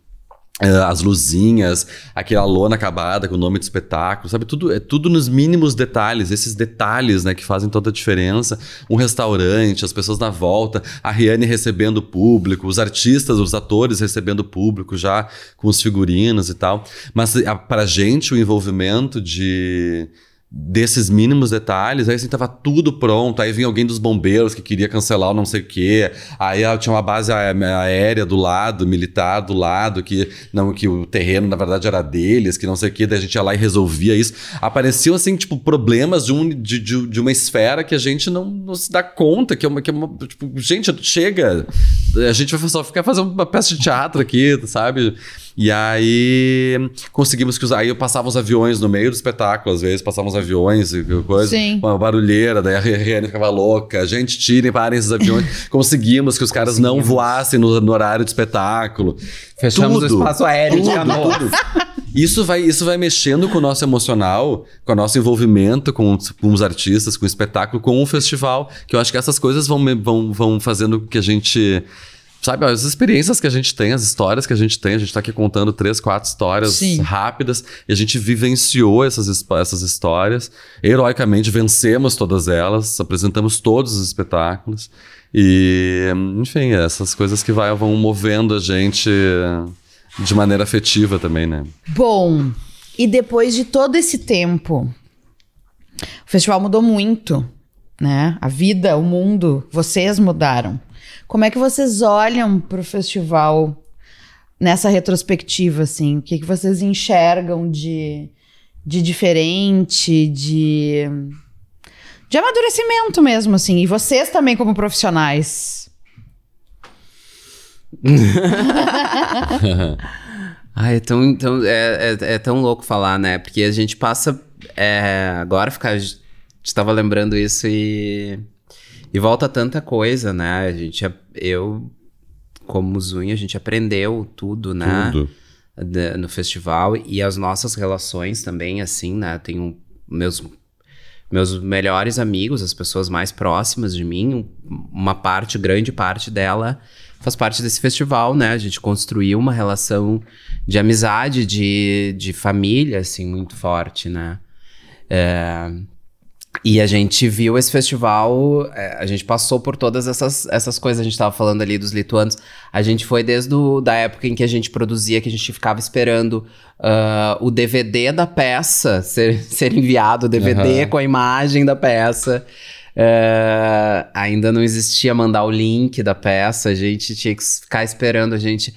Ah, as luzinhas, aquela lona acabada com o nome do espetáculo, sabe? Tudo, é tudo nos mínimos detalhes, esses detalhes, né, que fazem toda a diferença. Um restaurante, as pessoas na volta, a Riane recebendo o público, os artistas, os atores recebendo o público já com os figurinos e tal. Mas a, pra gente, o envolvimento de, desses mínimos detalhes, aí assim, tava tudo pronto, aí vinha alguém dos bombeiros que queria cancelar o não sei o quê, aí ah, tinha uma base aérea do lado, militar do lado, que não que o terreno na verdade era deles, que não sei o quê, daí a gente ia lá e resolvia isso. Apareciam assim, tipo, problemas de, um, de, de, de uma esfera que a gente não, não, se dá conta, que é uma, que é uma tipo, gente, chega, a gente vai só ficar fazendo uma peça de teatro aqui, sabe? E aí conseguimos que os. Aí eu passava os aviões no meio do espetáculo, às vezes, passavam os aviões e coisa. Sim. Uma barulheira, daí a Riane ficava louca. Gente, tirem, parem esses aviões. conseguimos que os caras não voassem no, no, horário de espetáculo. Fechamos tudo, o espaço aéreo tudo, de Canoas. Tudo. Isso vai, isso vai mexendo com o nosso emocional, com o nosso envolvimento com, com os artistas, com o espetáculo, com o festival. Que eu acho que essas coisas vão, vão, vão fazendo com que a gente sabe, as experiências que a gente tem, as histórias que a gente tem, a gente está aqui contando três, quatro histórias Sim. rápidas e a gente vivenciou essas, essas histórias, heroicamente vencemos todas elas, apresentamos todos os espetáculos e, enfim, essas coisas que vai, vão movendo a gente de maneira afetiva também, né? Bom, e depois de todo esse tempo, o festival mudou muito, né? A vida, o mundo, vocês mudaram. Como é que vocês olham para o festival nessa retrospectiva, assim? O que, que vocês enxergam de, de diferente, de, de amadurecimento mesmo, assim? E vocês também como profissionais? ah, é tão, tão, é, é, é, tão louco falar, né? Porque a gente passa. É, agora ficar. Estava lembrando isso e e volta tanta coisa, né? A gente, eu, como Zunha, a gente aprendeu tudo, né? Tudo. no festival e as nossas relações também, assim, né? Tenho meus meus melhores amigos, as pessoas mais próximas de mim, uma parte, grande parte dela faz parte desse festival, né? A gente construiu uma relação de amizade, de, de família, assim, muito forte, né? É, e a gente viu esse festival, é, a gente passou por todas essas, essas coisas, a gente estava falando ali dos lituanos. A gente foi desde a da época em que a gente produzia, que a gente ficava esperando uh, o DVD da peça ser, ser enviado, o DVD uhum. com a imagem da peça. Uh, ainda não existia mandar o link da peça, a gente tinha que ficar esperando, a gente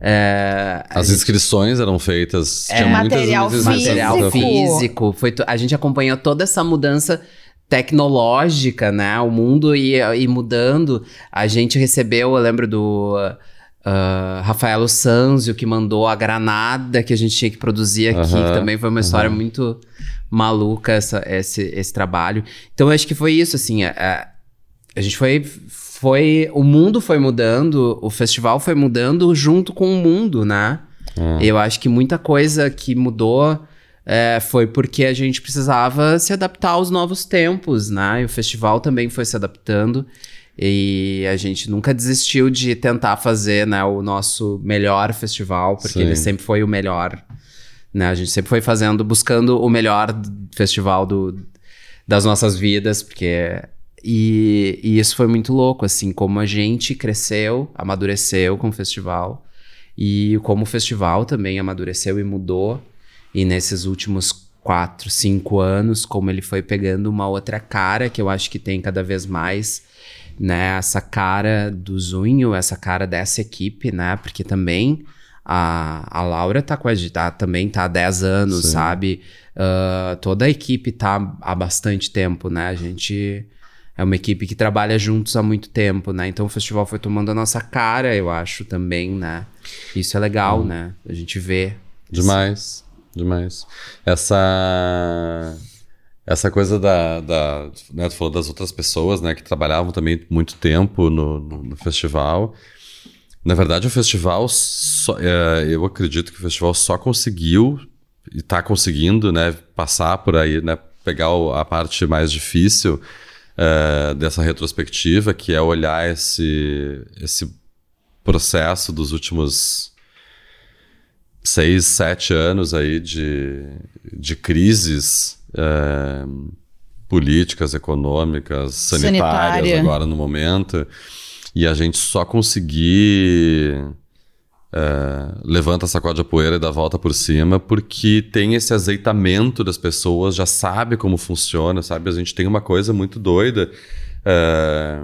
é, As gente... inscrições eram feitas. É, material físico. Material físico. Foi a gente acompanhou toda essa mudança tecnológica, né? O mundo ia, ia mudando. A gente recebeu, eu lembro do. Uh, Rafaelo Sanzio, que mandou a granada que a gente tinha que produzir aqui, que também foi uma história muito maluca essa, esse, esse trabalho. Então, eu acho que foi isso, assim, a, a gente foi foi. O mundo foi mudando, o festival foi mudando junto com o mundo, né? Hum. Eu acho que muita coisa que mudou é, foi porque a gente precisava se adaptar aos novos tempos, né? E o festival também foi se adaptando. E a gente nunca desistiu de tentar fazer né, o nosso melhor festival, porque Sim. ele sempre foi o melhor. Né? A gente sempre foi fazendo, buscando o melhor festival do, das nossas vidas, porque e, e, isso foi muito louco, assim, como a gente cresceu, amadureceu com o festival e como o festival também amadureceu e mudou. E nesses últimos quatro, cinco anos, como ele foi pegando uma outra cara que eu acho que tem cada vez mais, né? Essa cara do Zunho, essa cara dessa equipe, né? Porque também a, a Laura tá com a gente, tá, também tá há 10 anos, Sim. sabe? Uh, toda a equipe tá há bastante tempo, né? A gente é uma equipe que trabalha juntos há muito tempo, né? Então o festival foi tomando a nossa cara, eu acho, também, né? Isso é legal, hum. né? A gente vê. Demais, demais. Essa essa coisa da, da né, tu falou das outras pessoas, né, que trabalhavam também muito tempo no, no, no festival. Na verdade, o festival, só, é, eu acredito que o festival só conseguiu e está conseguindo, né, passar por aí, né, pegar a parte mais difícil uh, dessa retrospectiva, que é olhar esse, esse processo dos últimos seis, sete anos aí de, de crises uh, políticas, econômicas, sanitárias Sanitária. agora no momento. E a gente só conseguir é, levanta, sacode a poeira e dá a volta por cima, porque tem esse azeitamento das pessoas, já sabe como funciona, sabe? A gente tem uma coisa muito doida. É,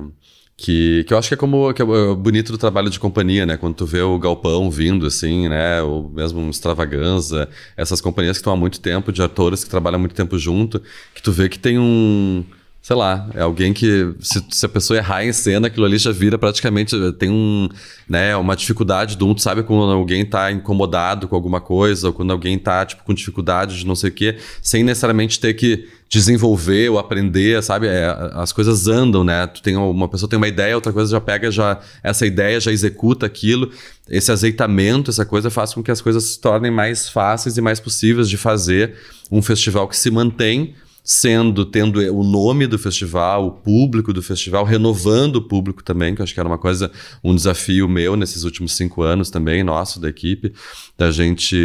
que, que eu acho que é como que é bonito do trabalho de companhia, né? Quando tu vê o galpão vindo, assim, né? Ou mesmo um extravaganza, essas companhias que estão há muito tempo, de atores que trabalham há muito tempo junto, que tu vê que tem um sei lá, é alguém que, se, se, a pessoa errar em cena, aquilo ali já vira praticamente, tem um, né, uma dificuldade do um, tu sabe quando alguém tá incomodado com alguma coisa, ou quando alguém tá, tipo, com dificuldade de não sei o quê, sem necessariamente ter que desenvolver ou aprender, sabe? É, as coisas andam, né? Tu tem uma pessoa tem uma ideia, outra coisa já pega já essa ideia, já executa aquilo. Esse azeitamento, essa coisa faz com que as coisas se tornem mais fáceis e mais possíveis de fazer um festival que se mantém sendo tendo o nome do festival, o público do festival, renovando o público também, que eu acho que era uma coisa, um desafio meu nesses últimos cinco anos também, nosso, da equipe, da gente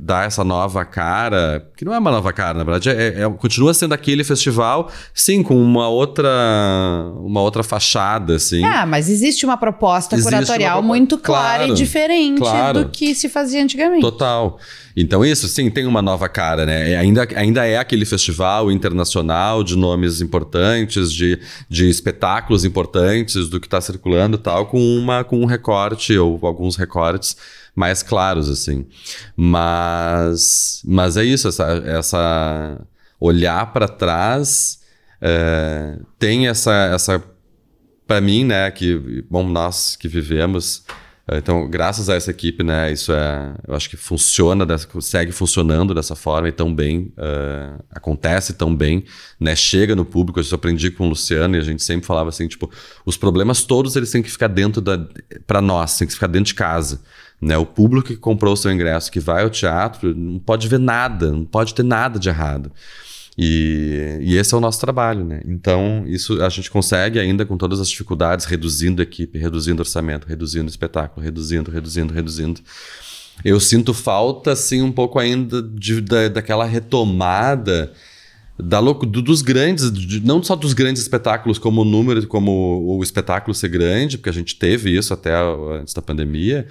dar essa nova cara, que não é uma nova cara, na verdade, é, é, continua sendo aquele festival, sim, com uma outra, uma outra fachada, assim. Ah, mas existe uma proposta existe curatorial uma... muito clara claro, e diferente claro. do que se fazia antigamente. Total. Então, isso sim, tem uma nova cara, né? É, ainda, ainda é aquele festival internacional de nomes importantes, de, de espetáculos importantes do que está circulando tal, com, uma, com um recorte ou alguns recortes mais claros, assim. Mas, mas é isso, essa, essa olhar para trás é, tem essa, essa para mim, né, que, bom, nós que vivemos então, graças a essa equipe, né, isso é, eu acho que funciona, dessa, segue funcionando dessa forma e tão bem, uh, acontece tão bem, né, chega no público. Eu aprendi com o Luciano e a gente sempre falava assim, tipo, os problemas todos eles têm que ficar dentro da, para nós, tem que ficar dentro de casa. Né, o público que comprou o seu ingresso, que vai ao teatro, não pode ver nada, não pode ter nada de errado. E, e, esse é o nosso trabalho, né? Então, isso a gente consegue ainda com todas as dificuldades, reduzindo equipe, reduzindo orçamento, reduzindo espetáculo, reduzindo, reduzindo, reduzindo. Eu sinto falta, assim, um pouco ainda de, da, daquela retomada da louco, do, dos grandes, de, não só dos grandes espetáculos como o número, como o, espetáculo ser grande, porque a gente teve isso até antes da pandemia,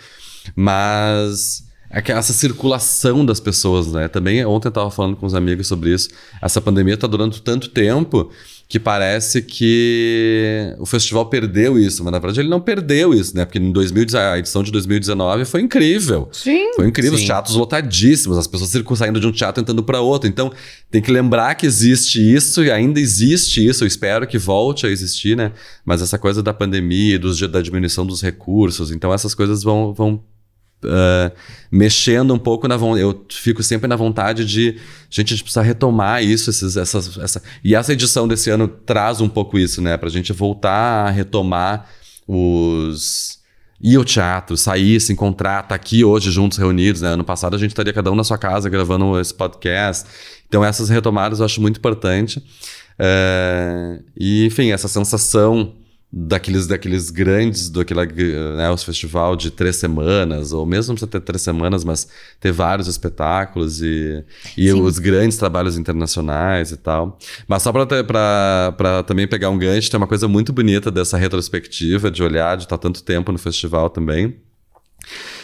mas essa circulação das pessoas, né? Também ontem eu estava falando com os amigos sobre isso. Essa pandemia está durando tanto tempo que parece que o festival perdeu isso, mas na verdade ele não perdeu isso, né? Porque em 2000, a edição de 2019 foi incrível. Sim. Foi incrível, Sim. os teatros lotadíssimos, as pessoas saindo de um teatro entrando para outro. Então, tem que lembrar que existe isso e ainda existe isso. Eu espero que volte a existir, né? Mas essa coisa da pandemia, dos, da diminuição dos recursos, então essas coisas vão, vão Uh, mexendo um pouco na vontade. Eu fico sempre na vontade de. Gente, a gente precisa retomar isso. Esses, essas, essa... E essa edição desse ano traz um pouco isso, né? Pra gente voltar a retomar os. Ir ao teatro, sair, se encontrar, tá aqui hoje juntos reunidos, né? Ano passado a gente estaria cada um na sua casa gravando esse podcast. Então, essas retomadas eu acho muito importante. Uh, e, enfim, essa sensação daqueles, daqueles grandes, do aquele, né, os festival de três semanas, ou mesmo não precisa ter três semanas, mas ter vários espetáculos e, e os grandes trabalhos internacionais e tal. Mas só para também pegar um gancho, tem uma coisa muito bonita dessa retrospectiva, de olhar, de estar tanto tempo no festival também,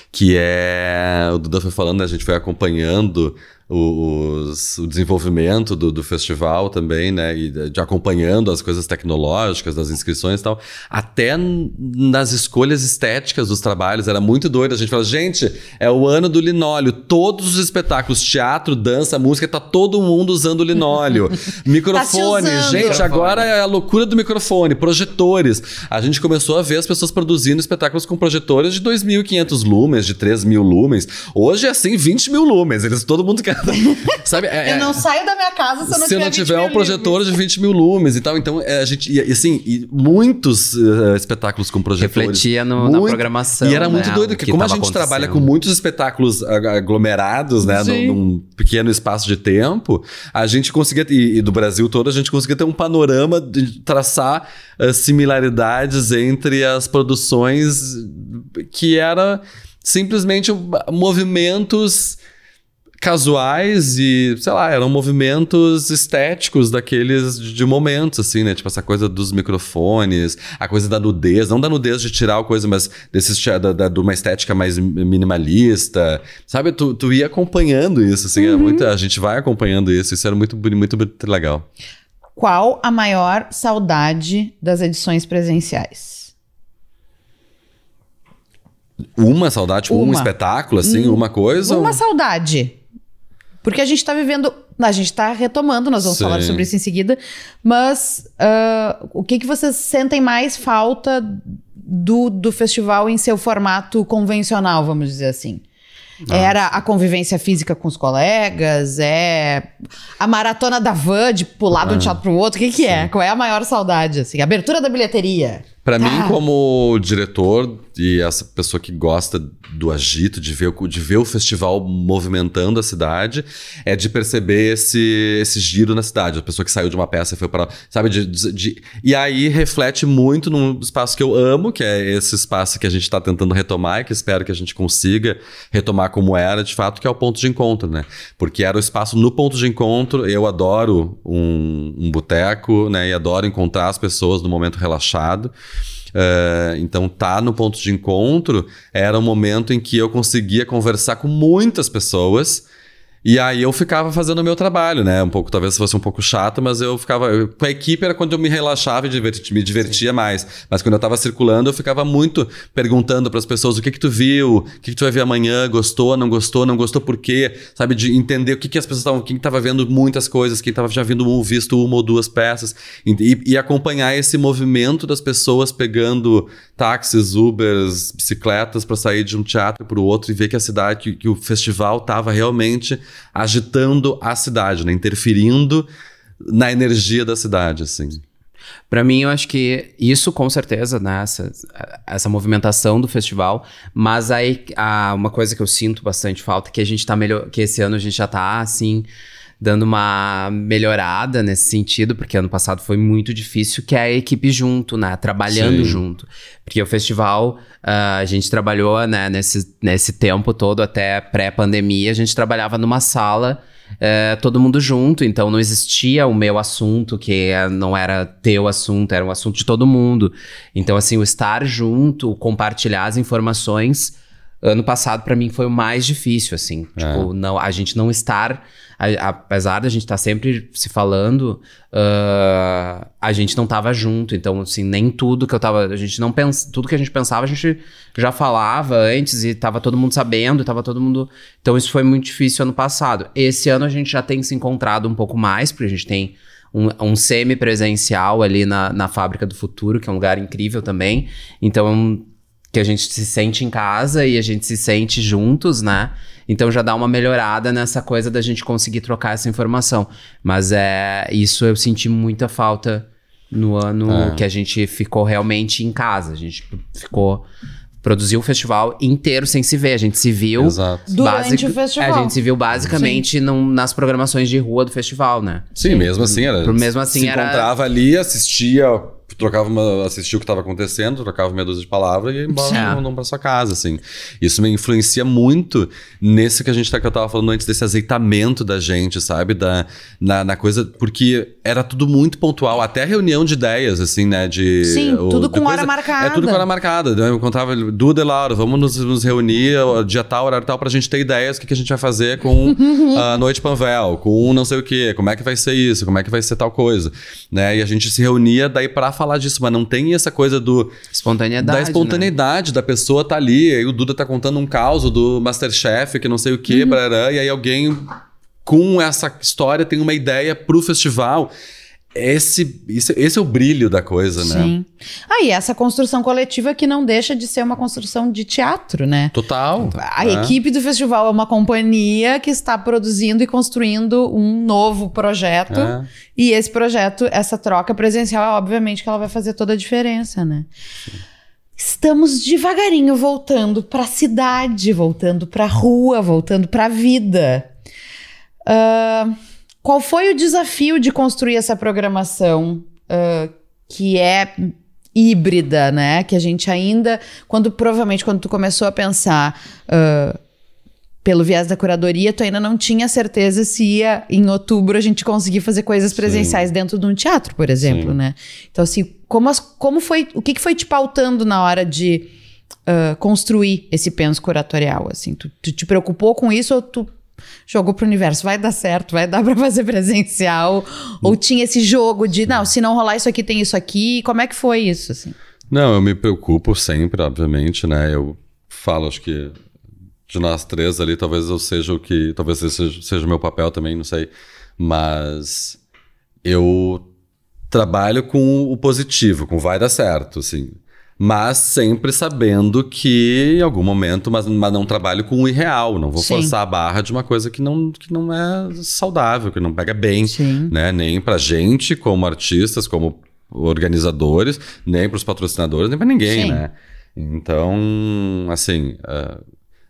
que é, o Duda foi falando, né, a gente foi acompanhando os, o desenvolvimento do, do, festival também, né? E de, de, acompanhando as coisas tecnológicas, das inscrições e tal. Até nas escolhas estéticas dos trabalhos, era muito doido. A gente fala, gente, é o ano do linóleo. Todos os espetáculos, teatro, dança, música, tá todo mundo usando linóleo. Microfone, tá gente, microfone. agora é a loucura do microfone. Projetores. A gente começou a ver as pessoas produzindo espetáculos com projetores de 2.500 lumens, de 3.000 lumens. Hoje é assim, 20 mil lumens. Eles, todo mundo quer Sabe? É, eu não saio da minha casa se eu não se tiver, não tiver um projetor de 20 mil lumens e tal. Então, é, a gente. E, assim, e muitos uh, espetáculos com projetores. Refletia no, muito, na programação. E era muito né, doido, porque como a gente trabalha com muitos espetáculos aglomerados, né? Num, num, pequeno espaço de tempo, a gente conseguia. E, e, do Brasil todo, a gente conseguia ter um panorama de traçar uh, similaridades entre as produções que era simplesmente movimentos casuais e, sei lá, eram movimentos estéticos daqueles de, momentos, assim, né? Tipo essa coisa dos microfones, a coisa da nudez, não da nudez de tirar a coisa, mas desse, da, da, de uma estética mais minimalista, sabe? Tu, tu ia acompanhando isso, assim, uhum. muito, a gente vai acompanhando isso, isso era muito, muito, muito legal. Qual a maior saudade das edições presenciais? Uma saudade, tipo, uma. um espetáculo, assim, hum, uma coisa? Uma ou... saudade. Porque a gente tá vivendo. A gente tá retomando, nós vamos Sim. falar sobre isso em seguida. Mas uh, o que, que vocês sentem mais falta do, do festival em seu formato convencional, vamos dizer assim? Nossa. Era a convivência física com os colegas, é a maratona da van de pular de um ah. teatro pro outro. O que, que é? Qual é a maior saudade? Assim? Abertura da bilheteria. Para mim, como diretor e essa pessoa que gosta do agito, de ver, de ver o festival movimentando a cidade, é de perceber esse, esse giro na cidade. A pessoa que saiu de uma peça e foi para. Sabe? De, de, de, e aí reflete muito num espaço que eu amo, que é esse espaço que a gente está tentando retomar e que espero que a gente consiga retomar como era, de fato, que é o ponto de encontro, né? Porque era o espaço no ponto de encontro. Eu adoro um, um boteco, né? E adoro encontrar as pessoas no momento relaxado. Uh, então, tá no ponto de encontro. Era um momento em que eu conseguia conversar com muitas pessoas e aí eu ficava fazendo o meu trabalho, né? Um pouco, talvez fosse um pouco chato, mas eu ficava. Com a equipe era quando eu me relaxava e diverti, me divertia Sim. mais. Mas quando eu tava circulando, eu ficava muito perguntando para as pessoas o que que tu viu, o que, que tu vai ver amanhã, gostou, não gostou, não gostou por quê? Sabe, de entender o que, que as pessoas estavam. Quem tava vendo muitas coisas, quem tava já vindo visto uma ou duas peças. E, e acompanhar esse movimento das pessoas pegando táxis, Ubers, bicicletas para sair de um teatro para o outro e ver que a cidade, que, que o festival tava realmente agitando a cidade, né? interferindo na energia da cidade, assim. Para mim, eu acho que isso com certeza, né, essa, essa movimentação do festival, mas aí a, uma coisa que eu sinto bastante falta que a gente tá melhor, que esse ano a gente já tá assim dando uma melhorada nesse sentido, porque ano passado foi muito difícil, que é a equipe junto, né? Trabalhando Sim. junto. Porque o festival, uh, a gente trabalhou, né, nesse, nesse tempo todo, até pré-pandemia, a gente trabalhava numa sala. Uh, todo mundo junto, então não existia o meu assunto, que não era teu assunto, era um assunto de todo mundo. Então, assim, o estar junto, compartilhar as informações, ano passado para mim foi o mais difícil, assim. É. Tipo, não, a gente não estar a, apesar da gente estar tá sempre se falando, uh, a gente não tava junto. Então, assim, nem tudo que eu tava. A gente não pensa. Tudo que a gente pensava, a gente já falava antes e tava todo mundo sabendo, tava todo mundo. Então, isso foi muito difícil ano passado. Esse ano a gente já tem se encontrado um pouco mais, porque a gente tem um, um semi-presencial ali na, na Fábrica do Futuro, que é um lugar incrível também. Então, que a gente se sente em casa e a gente se sente juntos, né? Então já dá uma melhorada nessa coisa da gente conseguir trocar essa informação. Mas é isso eu senti muita falta no ano é. que a gente ficou realmente em casa. A gente ficou produziu o festival inteiro sem se ver. A gente se viu. Exato. Durante o festival. A gente se viu basicamente num, nas programações de rua do festival, né? Sim, mesmo assim era. Mesmo assim se era. encontrava ali, assistia trocava uma, assistia o que estava acontecendo, trocava meia dúzia de palavras e ia embora é. não para sua casa, assim. Isso me influencia muito nesse que a gente tá, que eu tava falando antes desse azeitamento da gente, sabe, da na, na coisa porque era tudo muito pontual, até reunião de ideias, assim, né, de Sim, o, tudo com hora marcada. É tudo com hora marcada. Eu encontrava Duda e Laura, vamos nos, nos reunir dia tal, horário tal, pra gente ter ideias do que, que a gente vai fazer com a Noite Panvel, com não sei o quê, como é que vai ser isso, como é que vai ser tal coisa, né? E a gente se reunia daí para falar disso, mas não tem essa coisa do. Espontaneidade. Da espontaneidade, né? da pessoa tá ali, aí o Duda tá contando um caos do Masterchef, que não sei o quê, uhum. barará, e aí alguém com essa história tem uma ideia pro festival. Esse, esse, esse é o brilho da coisa, né? Sim. Ah, e essa construção coletiva que não deixa de ser uma construção de teatro, né? Total. A é. equipe do festival é uma companhia que está produzindo e construindo um novo projeto. É. E esse projeto, essa troca presencial, obviamente que ela vai fazer toda a diferença, né? Sim. Estamos devagarinho voltando para a cidade, voltando para a rua, voltando para a vida. Uh, qual foi o desafio de construir essa programação uh, que é híbrida, né? Que a gente ainda, quando provavelmente quando tu começou a pensar uh, pelo viés da curadoria, tu ainda não tinha certeza se ia, em outubro, a gente conseguir fazer coisas presenciais Sim. dentro de um teatro, por exemplo, Sim. né? Então, assim, como, as, como foi, o que, que foi te pautando na hora de uh, construir esse penso curatorial, assim? Tu, tu te preocupou com isso ou tu jogou pro universo, vai dar certo, vai dar para fazer presencial? Ou tinha esse jogo de, não, se não rolar isso aqui, tem isso aqui. Como é que foi isso, assim? Não, eu me preocupo sempre, obviamente, né? Eu falo, acho que de nós três ali, talvez eu seja o que. Talvez seja, seja o meu papel também, não sei. Mas eu trabalho com o positivo, com vai dar certo, assim. Mas sempre sabendo que em algum momento, mas, mas não trabalho com o irreal, não vou Sim. forçar a barra de uma coisa que não, que não é saudável, que não pega bem, Sim. né? Nem pra gente, como artistas, como organizadores, nem para os patrocinadores, nem para ninguém, Sim. né? Então, assim, uh,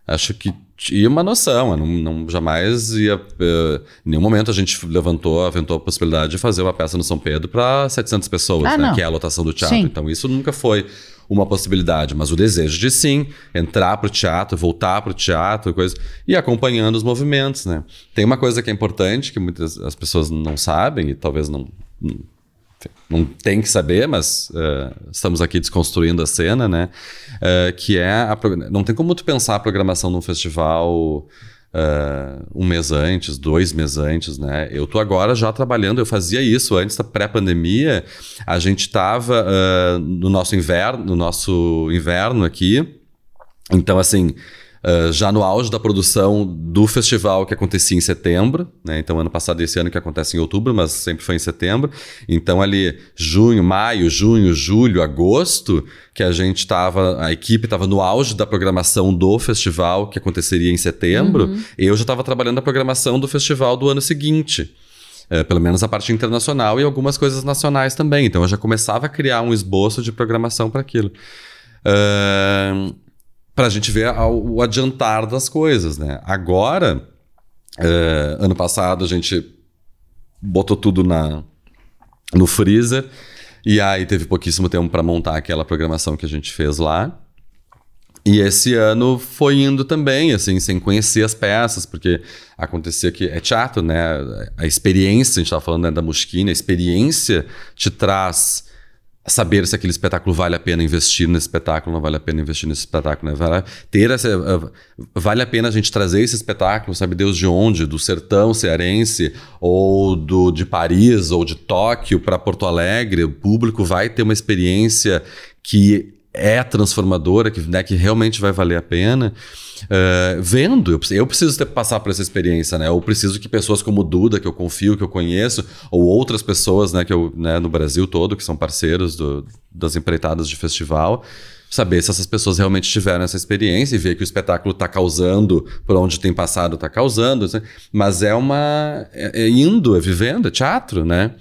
acho que tinha uma noção, não, não jamais ia. Uh, em nenhum momento a gente levantou, aventou a possibilidade de fazer uma peça no São Pedro para 700 pessoas, ah, né, que é a lotação do teatro. Sim. Então isso nunca foi uma possibilidade, mas o desejo de sim entrar para o teatro, voltar para o teatro, coisa e acompanhando os movimentos, né? Tem uma coisa que é importante que muitas as pessoas não sabem e talvez não não tem que saber, mas uh, estamos aqui desconstruindo a cena, né? Uh, que é a, não tem como tu pensar a programação de um festival uh, um mês antes, dois meses antes, né? Eu tô agora já trabalhando, eu fazia isso antes da pré-pandemia. A gente estava no nosso inverno, no nosso inverno aqui. Então, assim, uh, já no auge da produção do festival que acontecia em setembro, né? Então, ano passado e esse ano que acontece em outubro, mas sempre foi em setembro. Então, ali, junho, maio, junho, julho, agosto, que a gente estava, a equipe estava no auge da programação do festival que aconteceria em setembro, uhum. eu já estava trabalhando a programação do festival do ano seguinte. É, pelo menos a parte internacional e algumas coisas nacionais também. Então eu já começava a criar um esboço de programação para aquilo. Uh, para a gente ver o adiantar das coisas, né? Agora, é, ano passado a gente botou tudo na no freezer e aí teve pouquíssimo tempo para montar aquela programação que a gente fez lá. E esse ano foi indo também, assim, sem conhecer as peças, porque acontecia que é teatro, né? A experiência, a gente estava falando né, da Mushkina, a experiência te traz saber se aquele espetáculo vale a pena investir nesse espetáculo, não vale a pena investir nesse espetáculo, né? Vale, ter essa, uh, vale a pena a gente trazer esse espetáculo, sabe Deus de onde, do sertão cearense ou do de Paris ou de Tóquio para Porto Alegre, o público vai ter uma experiência que é transformadora, que, né, que realmente vai valer a pena. Uh, vendo, eu, eu preciso ter, passar por essa experiência, né? Eu preciso que pessoas como Duda, que eu confio, que eu conheço, ou outras pessoas, né, que eu, né, no Brasil todo, que são parceiros do, das empreitadas de festival, saber se essas pessoas realmente tiveram essa experiência e ver que o espetáculo está causando por onde tem passado, está causando. Assim. Mas é uma. É, é indo, é vivendo, é teatro, né?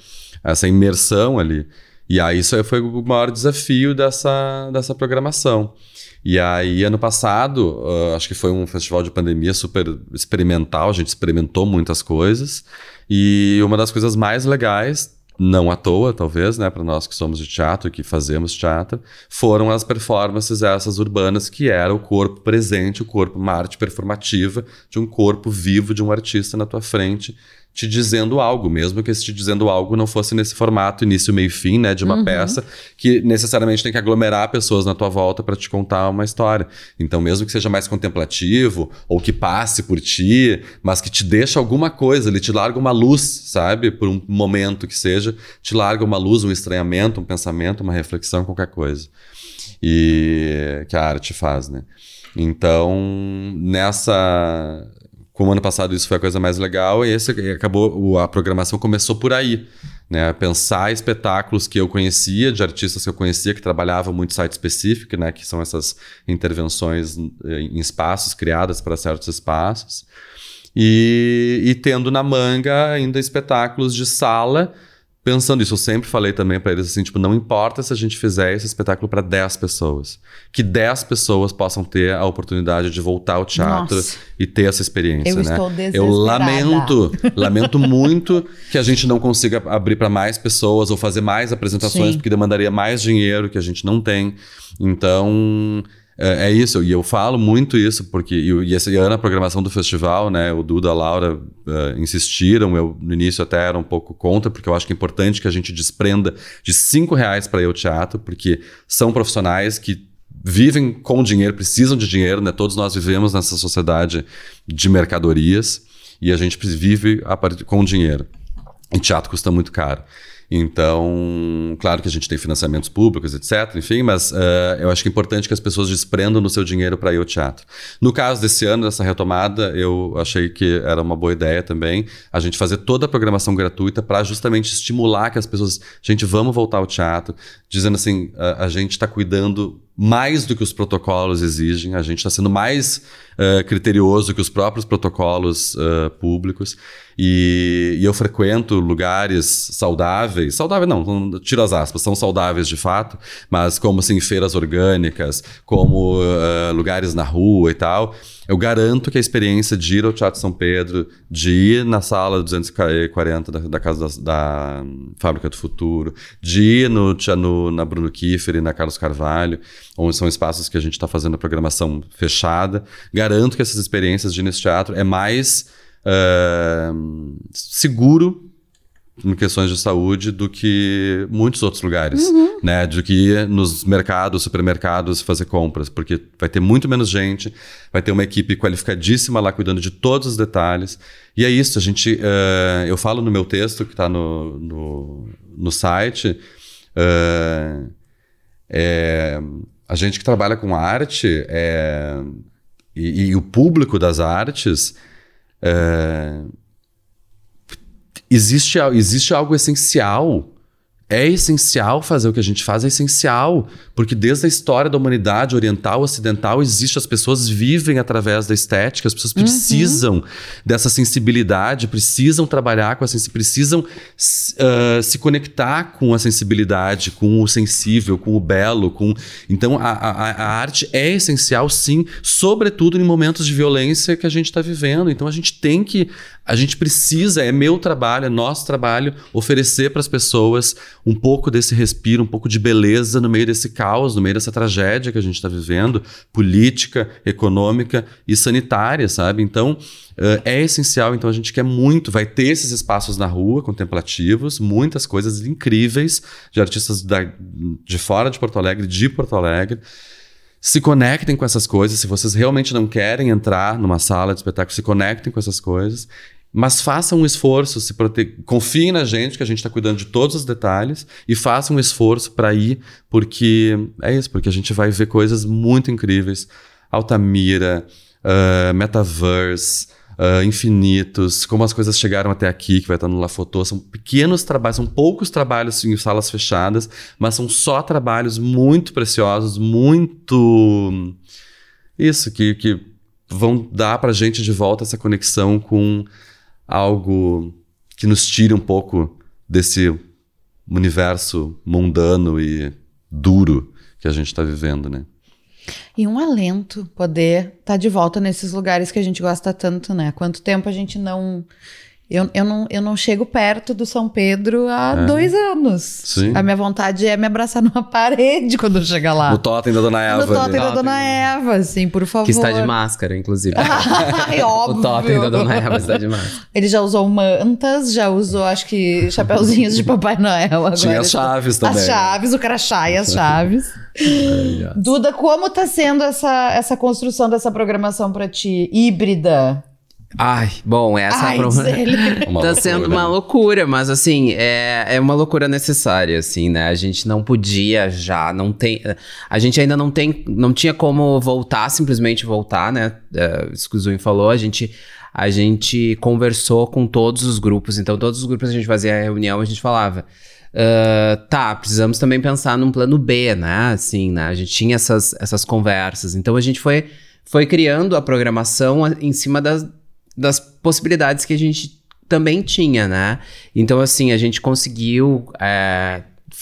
Essa imersão ali. E aí isso foi o maior desafio dessa, dessa programação. E aí, ano passado, uh, acho que foi um festival de pandemia super experimental, a gente experimentou muitas coisas. E uma das coisas mais legais, não à toa, talvez, né, para nós que somos de teatro e que fazemos teatro, foram as performances essas urbanas, que era o corpo presente, o corpo, uma arte performativa de um corpo vivo de um artista na tua frente te dizendo algo, mesmo que esse te dizendo algo não fosse nesse formato início, meio fim, né, de uma uhum. peça que necessariamente tem que aglomerar pessoas na tua volta para te contar uma história. Então, mesmo que seja mais contemplativo ou que passe por ti, mas que te deixa alguma coisa, ele te larga uma luz, sabe, por um momento que seja, te larga uma luz, um estranhamento, um pensamento, uma reflexão, qualquer coisa. E que a arte faz, né? Então, nessa como ano passado isso foi a coisa mais legal, e esse acabou, a programação começou por aí. Né, pensar espetáculos que eu conhecia, de artistas que eu conhecia, que trabalhavam muito site específico, né, que são essas intervenções eh, em espaços criadas para certos espaços, e, e tendo na manga ainda espetáculos de sala pensando isso, eu sempre falei também para eles assim, tipo, não importa se a gente fizer esse espetáculo para 10 pessoas, que 10 pessoas possam ter a oportunidade de voltar ao teatro Nossa. e ter essa experiência, eu né? Estou eu lamento, lamento muito que a gente não consiga abrir para mais pessoas ou fazer mais apresentações, Sim. porque demandaria mais dinheiro que a gente não tem. Então, é, é isso, e eu falo muito isso, porque e, esse ano a programação do festival, né, o Duda a Laura uh, insistiram, eu no início até era um pouco contra, porque eu acho que é importante que a gente desprenda de cinco reais para ir ao teatro, porque são profissionais que vivem com dinheiro, precisam de dinheiro, né? Todos nós vivemos nessa sociedade de mercadorias e a gente vive com dinheiro. E teatro custa muito caro. Então, claro que a gente tem financiamentos públicos, etc. Enfim, mas uh, eu acho que é importante que as pessoas desprendam no seu dinheiro para ir ao teatro. No caso desse ano, dessa retomada, eu achei que era uma boa ideia também a gente fazer toda a programação gratuita para justamente estimular que as pessoas, gente, vamos voltar ao teatro, dizendo assim, a, a gente está cuidando mais do que os protocolos exigem, a gente está sendo mais uh, criterioso que os próprios protocolos uh, públicos. E, e, eu frequento lugares saudáveis, saudáveis não, tiro as aspas, são saudáveis de fato, mas como assim, feiras orgânicas, como uh, lugares na rua e tal. Eu garanto que a experiência de ir ao Teatro São Pedro, de ir na sala 240 da, da Casa da, da, Fábrica do Futuro, de ir no, no, na Bruno Kiefer e na Carlos Carvalho, onde são espaços que a gente está fazendo a programação fechada, garanto que essas experiências de ir nesse teatro é mais uh, seguro em questões de saúde do que muitos outros lugares, uhum. né? Do que ir nos mercados, supermercados fazer compras, porque vai ter muito menos gente, vai ter uma equipe qualificadíssima lá cuidando de todos os detalhes. E é isso, a gente, uh, eu falo no meu texto que está no, no, no, site, uh, é, a gente que trabalha com arte é, e, e, o público das artes é, existe, existe algo essencial. É essencial fazer o que a gente faz, é essencial. Porque desde a história da humanidade oriental, ocidental, existe, as pessoas vivem através da estética, as pessoas uhum. precisam uhum. dessa sensibilidade, precisam trabalhar com a sensibilidade, precisam uh, se conectar com a sensibilidade, com o sensível, com o belo. com Então, a, a, a arte é essencial, sim, sobretudo em momentos de violência que a gente está vivendo. Então, a gente tem que a gente precisa, é meu trabalho, é nosso trabalho, oferecer para as pessoas um pouco desse respiro, um pouco de beleza no meio desse caos, no meio dessa tragédia que a gente está vivendo, política, econômica e sanitária, sabe? Então, uh, é essencial. Então, a gente quer muito, vai ter esses espaços na rua, contemplativos, muitas coisas incríveis de artistas da, de fora de Porto Alegre, de Porto Alegre se conectem com essas coisas. Se vocês realmente não querem entrar numa sala de espetáculo, se conectem com essas coisas. Mas façam um esforço, se prote... confiem na gente, que a gente está cuidando de todos os detalhes, e façam um esforço para ir, porque é isso, porque a gente vai ver coisas muito incríveis. Altamira, uh, Metaverse, uh, infinitos, como as coisas chegaram até aqui, que vai estar no La Foto. São pequenos trabalhos, são poucos trabalhos em salas fechadas, mas são só trabalhos muito preciosos, muito. Isso, que, que vão dar para a gente de volta essa conexão com algo que nos tire um pouco desse universo mundano e duro que a gente está vivendo, né? E um alento poder estar tá de volta nesses lugares que a gente gosta tanto, né? Quanto tempo a gente não eu, eu, não, eu não chego perto do São Pedro há é. dois anos. Sim. A minha vontade é me abraçar numa parede quando chega lá. No totem da Dona Eva. No totem da Dona Eva, assim, por favor. Que está de máscara, inclusive. Ai, óbvio. O totem da Dona Eva está de máscara. Ele já usou mantas, já usou, acho que, chapeuzinhos de Papai Noel. Agora. Tinha as chaves também. As chaves, o crachá e as chaves. Duda, como está sendo essa, essa construção dessa programação para ti? Híbrida? Ai, bom, essa Ai, pro... tá sendo uma loucura, mas assim, é, é uma loucura necessária, assim, né? A gente não podia já, não tem. A gente ainda não tem, não tinha como voltar, simplesmente voltar, né? É, isso que o Zuin falou, a gente. A gente conversou com todos os grupos, então todos os grupos a gente fazia a reunião, a gente falava. Uh, tá, precisamos também pensar num plano B, né? Assim, né? A gente tinha essas, essas conversas. Então a gente foi, foi criando a programação em cima das, das possibilidades que a gente também tinha, né? Então, assim, a gente conseguiu é,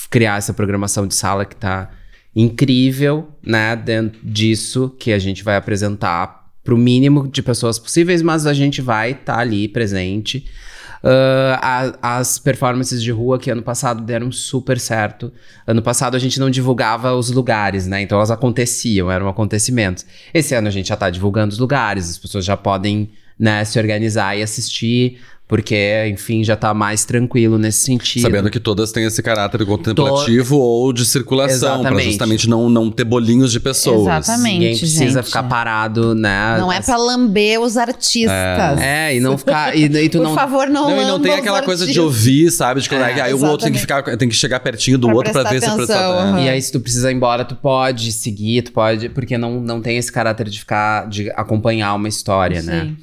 criar essa programação de sala que tá incrível, né? Dentro disso que a gente vai apresentar para o mínimo de pessoas possíveis, mas a gente vai estar tá ali presente. Uh, a, as performances de rua que ano passado deram super certo. Ano passado a gente não divulgava os lugares, né? Então elas aconteciam, eram acontecimentos. Esse ano a gente já tá divulgando os lugares, as pessoas já podem né, se organizar e assistir porque, enfim, já tá mais tranquilo nesse sentido. Sabendo que todas têm esse caráter contemplativo Tô... ou de circulação, para justamente não, não ter bolinhos de pessoas. Exatamente. Ninguém precisa gente. ficar parado, né? Não é para lamber os artistas. É, é e não ficar. E, e tu Por não... favor, não Não, e não tem aquela coisa de ouvir, sabe? De que é, aí o outro tem que, ficar, tem que chegar pertinho do pra outro para ver atenção, se precisa. Uhum. E aí, se tu precisa ir embora, tu pode seguir, tu pode. Porque não, não tem esse caráter de ficar. de acompanhar uma história, né? Sim. né?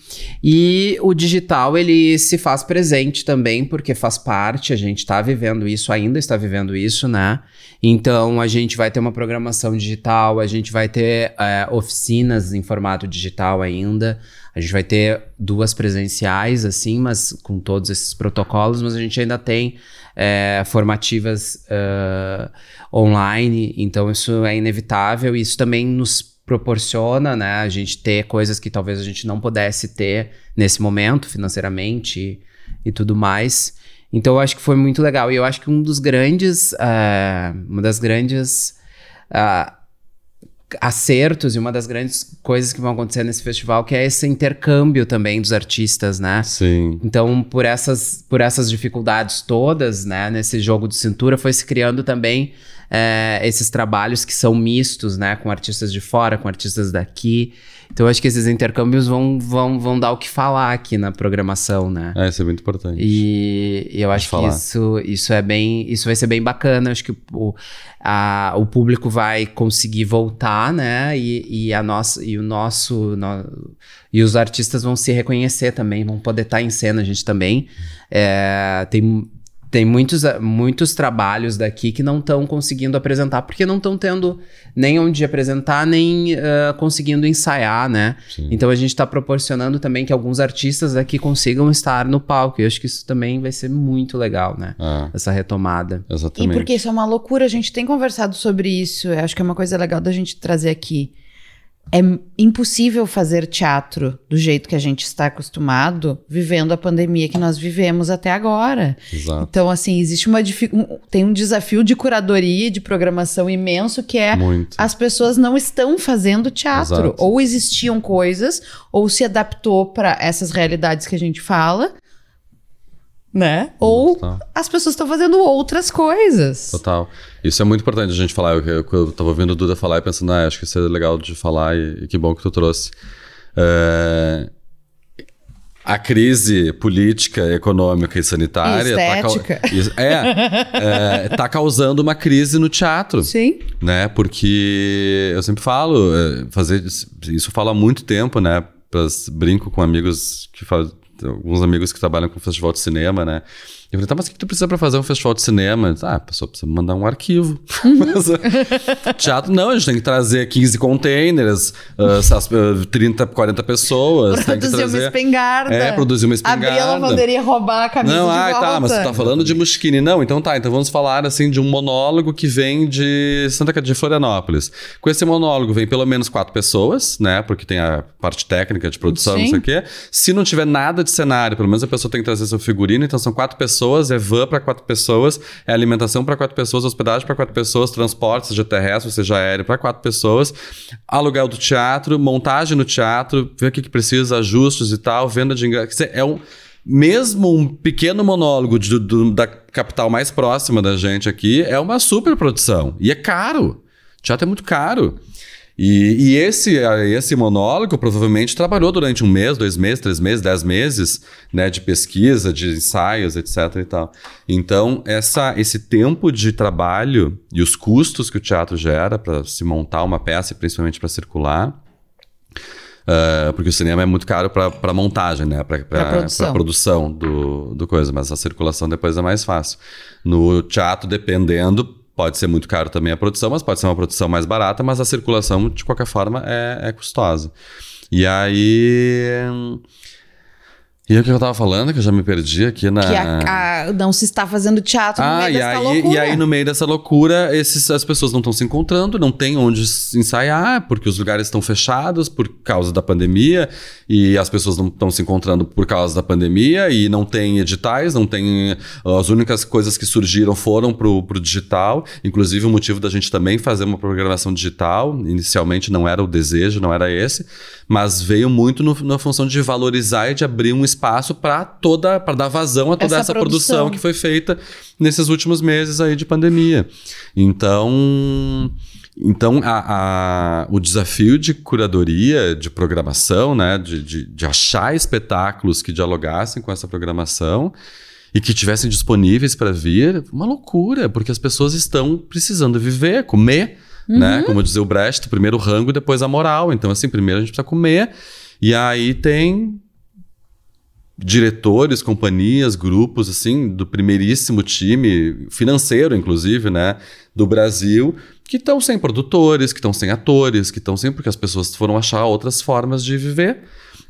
E o digital, ele se faz presente também, porque faz parte, a gente está vivendo isso, ainda está vivendo isso, né? Então a gente vai ter uma programação digital, a gente vai ter é, oficinas em formato digital ainda. A gente vai ter duas presenciais, assim, mas com todos esses protocolos, mas a gente ainda tem é, formativas uh, online, então isso é inevitável e isso também nos proporciona, né, a gente ter coisas que talvez a gente não pudesse ter nesse momento financeiramente e tudo mais. Então eu acho que foi muito legal. E eu acho que um dos grandes. Uh, uma das grandes. Uh, acertos e uma das grandes coisas que vão acontecer nesse festival que é esse intercâmbio também dos artistas, né? Sim. Então, por essas, por essas dificuldades todas, né, nesse jogo de cintura, foi se criando também é, esses trabalhos que são mistos, né, com artistas de fora, com artistas daqui. Então, acho que esses intercâmbios vão, vão, vão dar o que falar aqui na programação, né? É, isso é muito importante. E, e eu acho que isso, isso é bem. Isso vai ser bem bacana. Acho que o, a, o público vai conseguir voltar, né? E, e, a nossa, e o nosso. No, e os artistas vão se reconhecer também, vão poder estar em cena, a gente também. É, tem tem muitos, eh, muitos trabalhos daqui que não estão conseguindo apresentar, porque não estão tendo nem onde apresentar, nem uh, conseguindo ensaiar, né? Sim. Então a gente está proporcionando também que alguns artistas daqui consigam estar no palco. E eu acho que isso também vai ser muito legal, né? Ah, Essa retomada. Exatamente. E porque isso é uma loucura, a gente tem conversado sobre isso. Eu acho que é uma coisa legal da gente trazer aqui é impossível fazer teatro do jeito que a gente está acostumado, vivendo a pandemia que nós vivemos até agora. Exato. Então, assim, existe uma tem um desafio de curadoria, de programação imenso que é Muito. as pessoas não estão fazendo teatro, Exato. ou existiam coisas, ou se adaptou para essas realidades que a gente fala, né? Ou Total. as pessoas estão fazendo outras coisas. Total. Isso é muito importante a gente falar. Eu, eu, tava ouvindo o Duda falar e pensando, ah, acho que isso é legal de falar e, e que bom que tu trouxe. É, a crise política, econômica e sanitária Estética. Tá, é, é, tá causando uma crise no teatro. Sim. Né? Porque eu sempre falo, é, fazer isso fala há muito tempo, né? brinco com amigos que fazem alguns amigos que trabalham com festival de cinema, né? Eu falei, tá, mas o que tu precisa para fazer um festival de cinema? Ah, a pessoa precisa mandar um arquivo. Uhum. mas, uh, teatro não, a gente tem que trazer 15 containers, uh, 30, 40 pessoas. Produzir trazer, uma espingarda. É, produzir uma espingarda. Abrir a lavanderia roubar a camisa Não, ah, volta. tá, mas você tá falando de Mushkini. Não, então tá, então vamos falar assim de um monólogo que vem de Santa Catarina, de Florianópolis. Com esse monólogo vem pelo menos quatro pessoas, né? Porque tem a parte técnica de produção, Sim. não sei o quê. Se não tiver nada de cenário, pelo menos a pessoa tem que trazer seu figurino, então são quatro pessoas pessoas, é van para quatro pessoas, é alimentação para quatro pessoas, hospedagem para quatro pessoas, transporte, seja terrestre, seja aéreo, para quatro pessoas, aluguel do teatro, montagem no teatro, ver o que, que precisa, ajustes e tal, venda de ingressos. É um mesmo um pequeno monólogo de, de, da capital mais próxima da gente aqui é uma super produção. E é caro. Teatro é muito caro. E, e, esse, esse monólogo provavelmente trabalhou durante um mês, dois meses, três meses, dez meses, né, de pesquisa, de ensaios, etc. e tal. Então, essa, esse tempo de trabalho e os custos que o teatro gera para se montar uma peça, e principalmente para circular, Uh, porque o cinema é muito caro para montagem, né? Para produção, produção do, do coisa, mas a circulação depois é mais fácil. No teatro, dependendo, Pode ser muito caro também a produção, mas pode ser uma produção mais barata, mas a circulação, de qualquer forma, é, é custosa. E aí. E o que eu tava falando, que eu já me perdi aqui na. Que a, a- não se está fazendo teatro no Ah, meio e dessa aí, loucura. e aí no meio dessa loucura, esses, as pessoas não estão se encontrando, não tem onde ensaiar, porque os lugares estão fechados por causa da pandemia, e as pessoas não estão se encontrando por causa da pandemia, e não tem editais, não tem. As únicas coisas que surgiram foram pro, pro digital. Inclusive, o motivo da gente também fazer uma programação digital, inicialmente não era o desejo, não era esse, mas veio muito no- na função de valorizar e de abrir um espaço para toda, para dar vazão a toda Essa essa, produção. produção. que foi feita nesses últimos meses aí de pandemia. Então, então a, a- o desafio de curadoria, de programação, né, de, de, de achar espetáculos que dialogassem com essa programação e que tivessem disponíveis para vir, uma loucura, porque as pessoas estão precisando viver, comer, né? Como dizia o Brecht, primeiro o rango e depois a moral. Então, assim, primeiro a gente precisa comer. E aí tem diretores, companhias, grupos, assim, do primeiríssimo time, financeiro, inclusive, né, do Brasil, que estão sem produtores, que estão sem atores, que estão sem porque as pessoas foram achar outras formas de viver,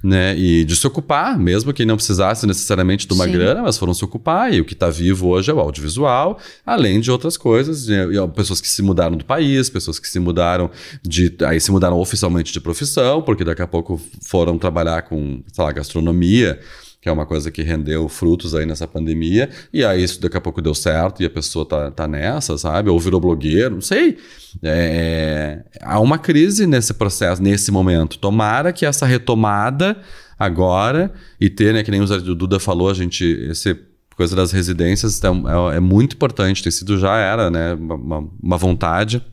né, e de se ocupar, mesmo que não precisasse necessariamente de uma Sim. grana, mas foram se ocupar, e o que está vivo hoje é o audiovisual, além de outras coisas, né, pessoas que se mudaram do país, pessoas que se mudaram de, aí se mudaram oficialmente de profissão, porque daqui a pouco foram trabalhar com, sei lá, gastronomia, que é uma coisa que rendeu frutos aí nessa pandemia, e aí isso daqui a pouco deu certo e a pessoa tá, tá nessa, sabe? Ou virou blogueiro, não sei. É, há uma crise nesse processo, nesse momento. Tomara que essa retomada agora, e ter, né, que nem o Duda falou, a gente, esse coisa das residências é, é- é muito importante, tem sido, já era, né, uma, uma vontade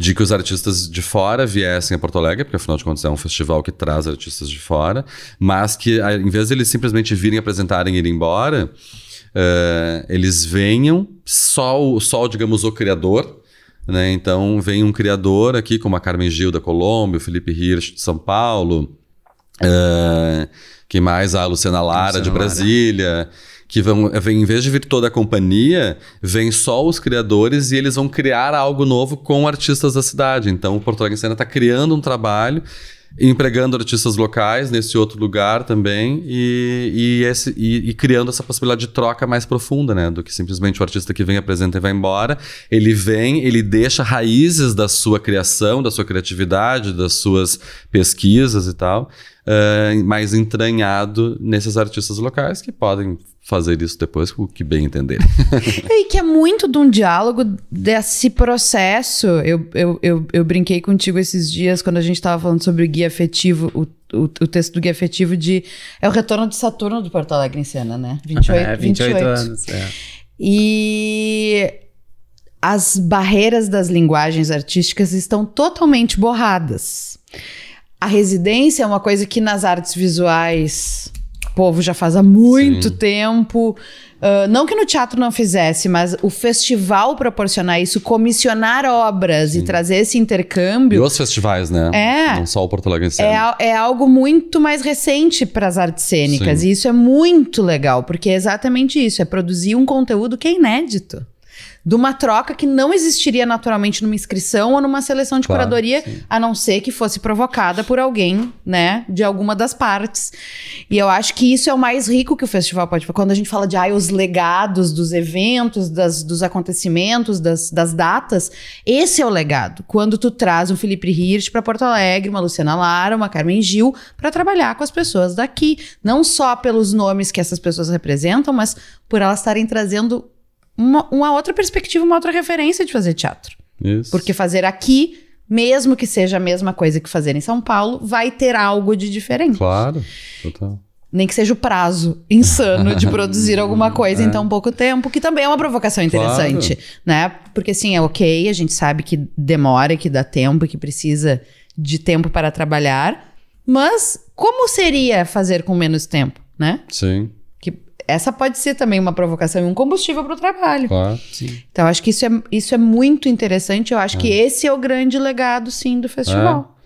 de que os artistas de fora viessem a Porto Alegre, porque afinal de contas é um festival que traz artistas de fora, mas que em vez de eles simplesmente virem apresentarem e ir embora, eh, eles venham só, o- só, digamos, o criador, né? Então vem um criador aqui, como a Carmen Gil da Colômbia, o Felipe Hirsch de São Paulo, eh, que mais? A Luciana Lara Luciana de Lara. Que vão, em vez de vir toda a companhia, vem só os criadores e eles vão criar algo novo com artistas da cidade. Então, o Porto Alegre em Cena está criando um trabalho, empregando artistas locais nesse outro lugar também e, e, esse- e- e criando essa possibilidade de troca mais profunda, né? Do que simplesmente o artista que vem, apresenta e vai embora. Ele vem, ele deixa raízes da sua criação, da sua criatividade, das suas pesquisas e tal, eh, mais entranhado nesses artistas locais que podem fazer isso depois com o que bem entenderem. E que é muito de um diálogo desse processo. Eu, eu, eu, eu brinquei contigo esses dias, quando a gente estava falando sobre o guia afetivo, o, o, o texto do guia afetivo de. É o retorno de Saturno do Porto Alegre em cena, né? 28, é, 28, anos. É. E as barreiras das linguagens artísticas estão totalmente borradas. A residência é uma coisa que nas artes visuais povo já faz há muito Sim. tempo. Ah, não que no teatro não fizesse, mas o festival proporcionar isso, comissionar obras e trazer esse E intercâmbio. os festivais, né? É. Não só o Porto Alegre. É, é algo muito mais recente para as artes cênicas. Sim. E isso é muito legal, porque é exatamente isso: é produzir um conteúdo que é inédito. De uma troca que não existiria naturalmente numa inscrição ou numa seleção de Claro, curadoria, a não ser que fosse provocada por alguém, né, de alguma das partes. E eu acho que isso é o mais rico que o festival pode fazer. Quando a gente fala de ai, os legados dos eventos, das- dos acontecimentos, das, das datas, esse é o legado. Quando tu traz um Felipe Hirsch para Porto Alegre, uma Luciana Lara, uma Carmen Gil, para trabalhar com as pessoas daqui. Não só pelos nomes que essas pessoas representam, mas por elas estarem trazendo uma, uma outra perspectiva, uma outra referência de fazer teatro. Isso. Porque fazer aqui, mesmo que seja a mesma coisa que fazer em São Paulo, vai ter algo de diferente. Claro, total. Nem que seja o prazo insano de produzir alguma coisa em tão pouco tempo, que também é uma provocação interessante, né? Porque assim, é ok, a gente sabe que demora, que dá tempo, que precisa de tempo para trabalhar, mas como seria fazer com menos tempo, né? Sim, essa pode ser também uma provocação e um combustível para o trabalho. claro. Então, acho que isso é, isso é muito interessante. Eu acho que esse é o grande legado, sim, do festival.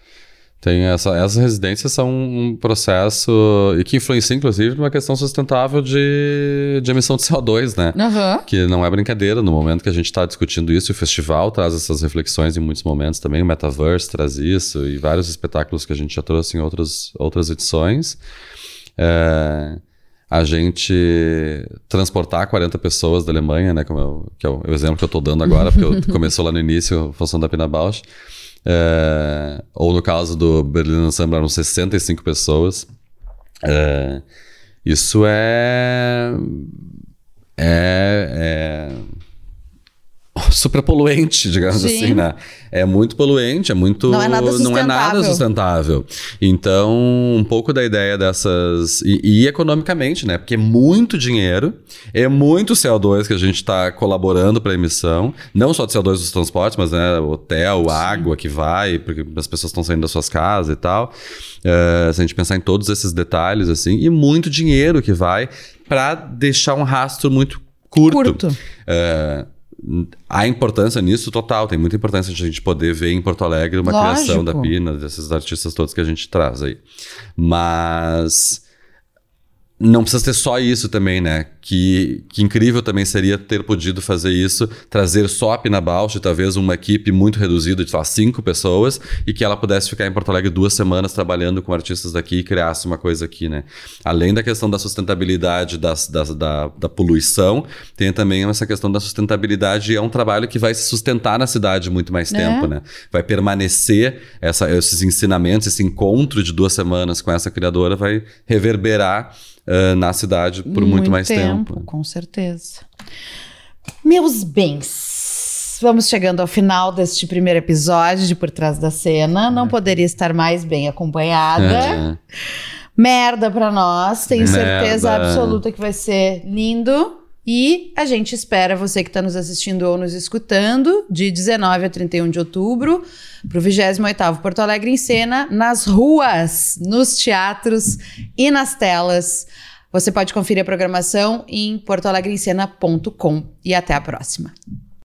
Tem essa, essas residências são um processo e que influencia, inclusive, numa questão sustentável de, de emissão de CO2, né? Aham. Que não é brincadeira no momento que a gente está discutindo isso. e O festival traz essas reflexões em muitos momentos também. O Metaverse traz isso e vários espetáculos que a gente já trouxe em outras, outras edições. É, a gente transportar 40 pessoas da Alemanha, né, como eu, que é o exemplo que eu estou dando agora, porque começou lá no início a função da Pina Bausch, é, ou no caso do Berlin Ensemble eram 65 pessoas. É, isso é, é, é super poluente, digamos Sim. assim, né? É muito poluente, é muito. Não é nada sustentável. Não é nada sustentável. Então, um pouco da ideia dessas. E, e economicamente, né? Porque é muito dinheiro, é muito CO2 que a gente está colaborando para a emissão. Não só de CO2 dos transportes, mas né, hotel, Sim. água que vai, porque as pessoas estão saindo das suas casas e tal. Uh, se a gente pensar em todos esses detalhes, assim, e muito dinheiro que vai para deixar um rastro muito curto. Curto. Uh, há importância nisso total, tem muita importância de a gente poder ver em Porto Alegre uma Lógico. criação da Pina, desses artistas todos que a gente traz aí. Mas não precisa ter só isso também, né? Que, que incrível também seria ter podido fazer isso, trazer só a Pina Bausch, talvez uma equipe muito reduzida de só cinco pessoas, e que ela pudesse ficar em Porto Alegre duas semanas trabalhando com artistas daqui e criasse uma coisa aqui, né? Além da questão da sustentabilidade das, das, da, da poluição, tem também essa questão da sustentabilidade, é um trabalho que vai se sustentar na cidade muito mais é. tempo, né? Vai permanecer essa, esses ensinamentos, esse encontro de duas semanas com essa criadora vai reverberar uh, na cidade por muito, muito mais tempo, tempo. Com certeza. Meus bens, vamos chegando ao final deste primeiro episódio de Por Trás da Cena. Não é. poderia estar mais bem acompanhada. É. Merda pra nós, tenho Merda. certeza absoluta que vai ser lindo. E a gente espera você que está nos assistindo ou nos escutando, de 19 a 31 de outubro, para o 28º Porto Alegre em Cena, nas ruas, nos teatros e nas telas. Você pode conferir a programação em portoalegreemcena.com e até a próxima.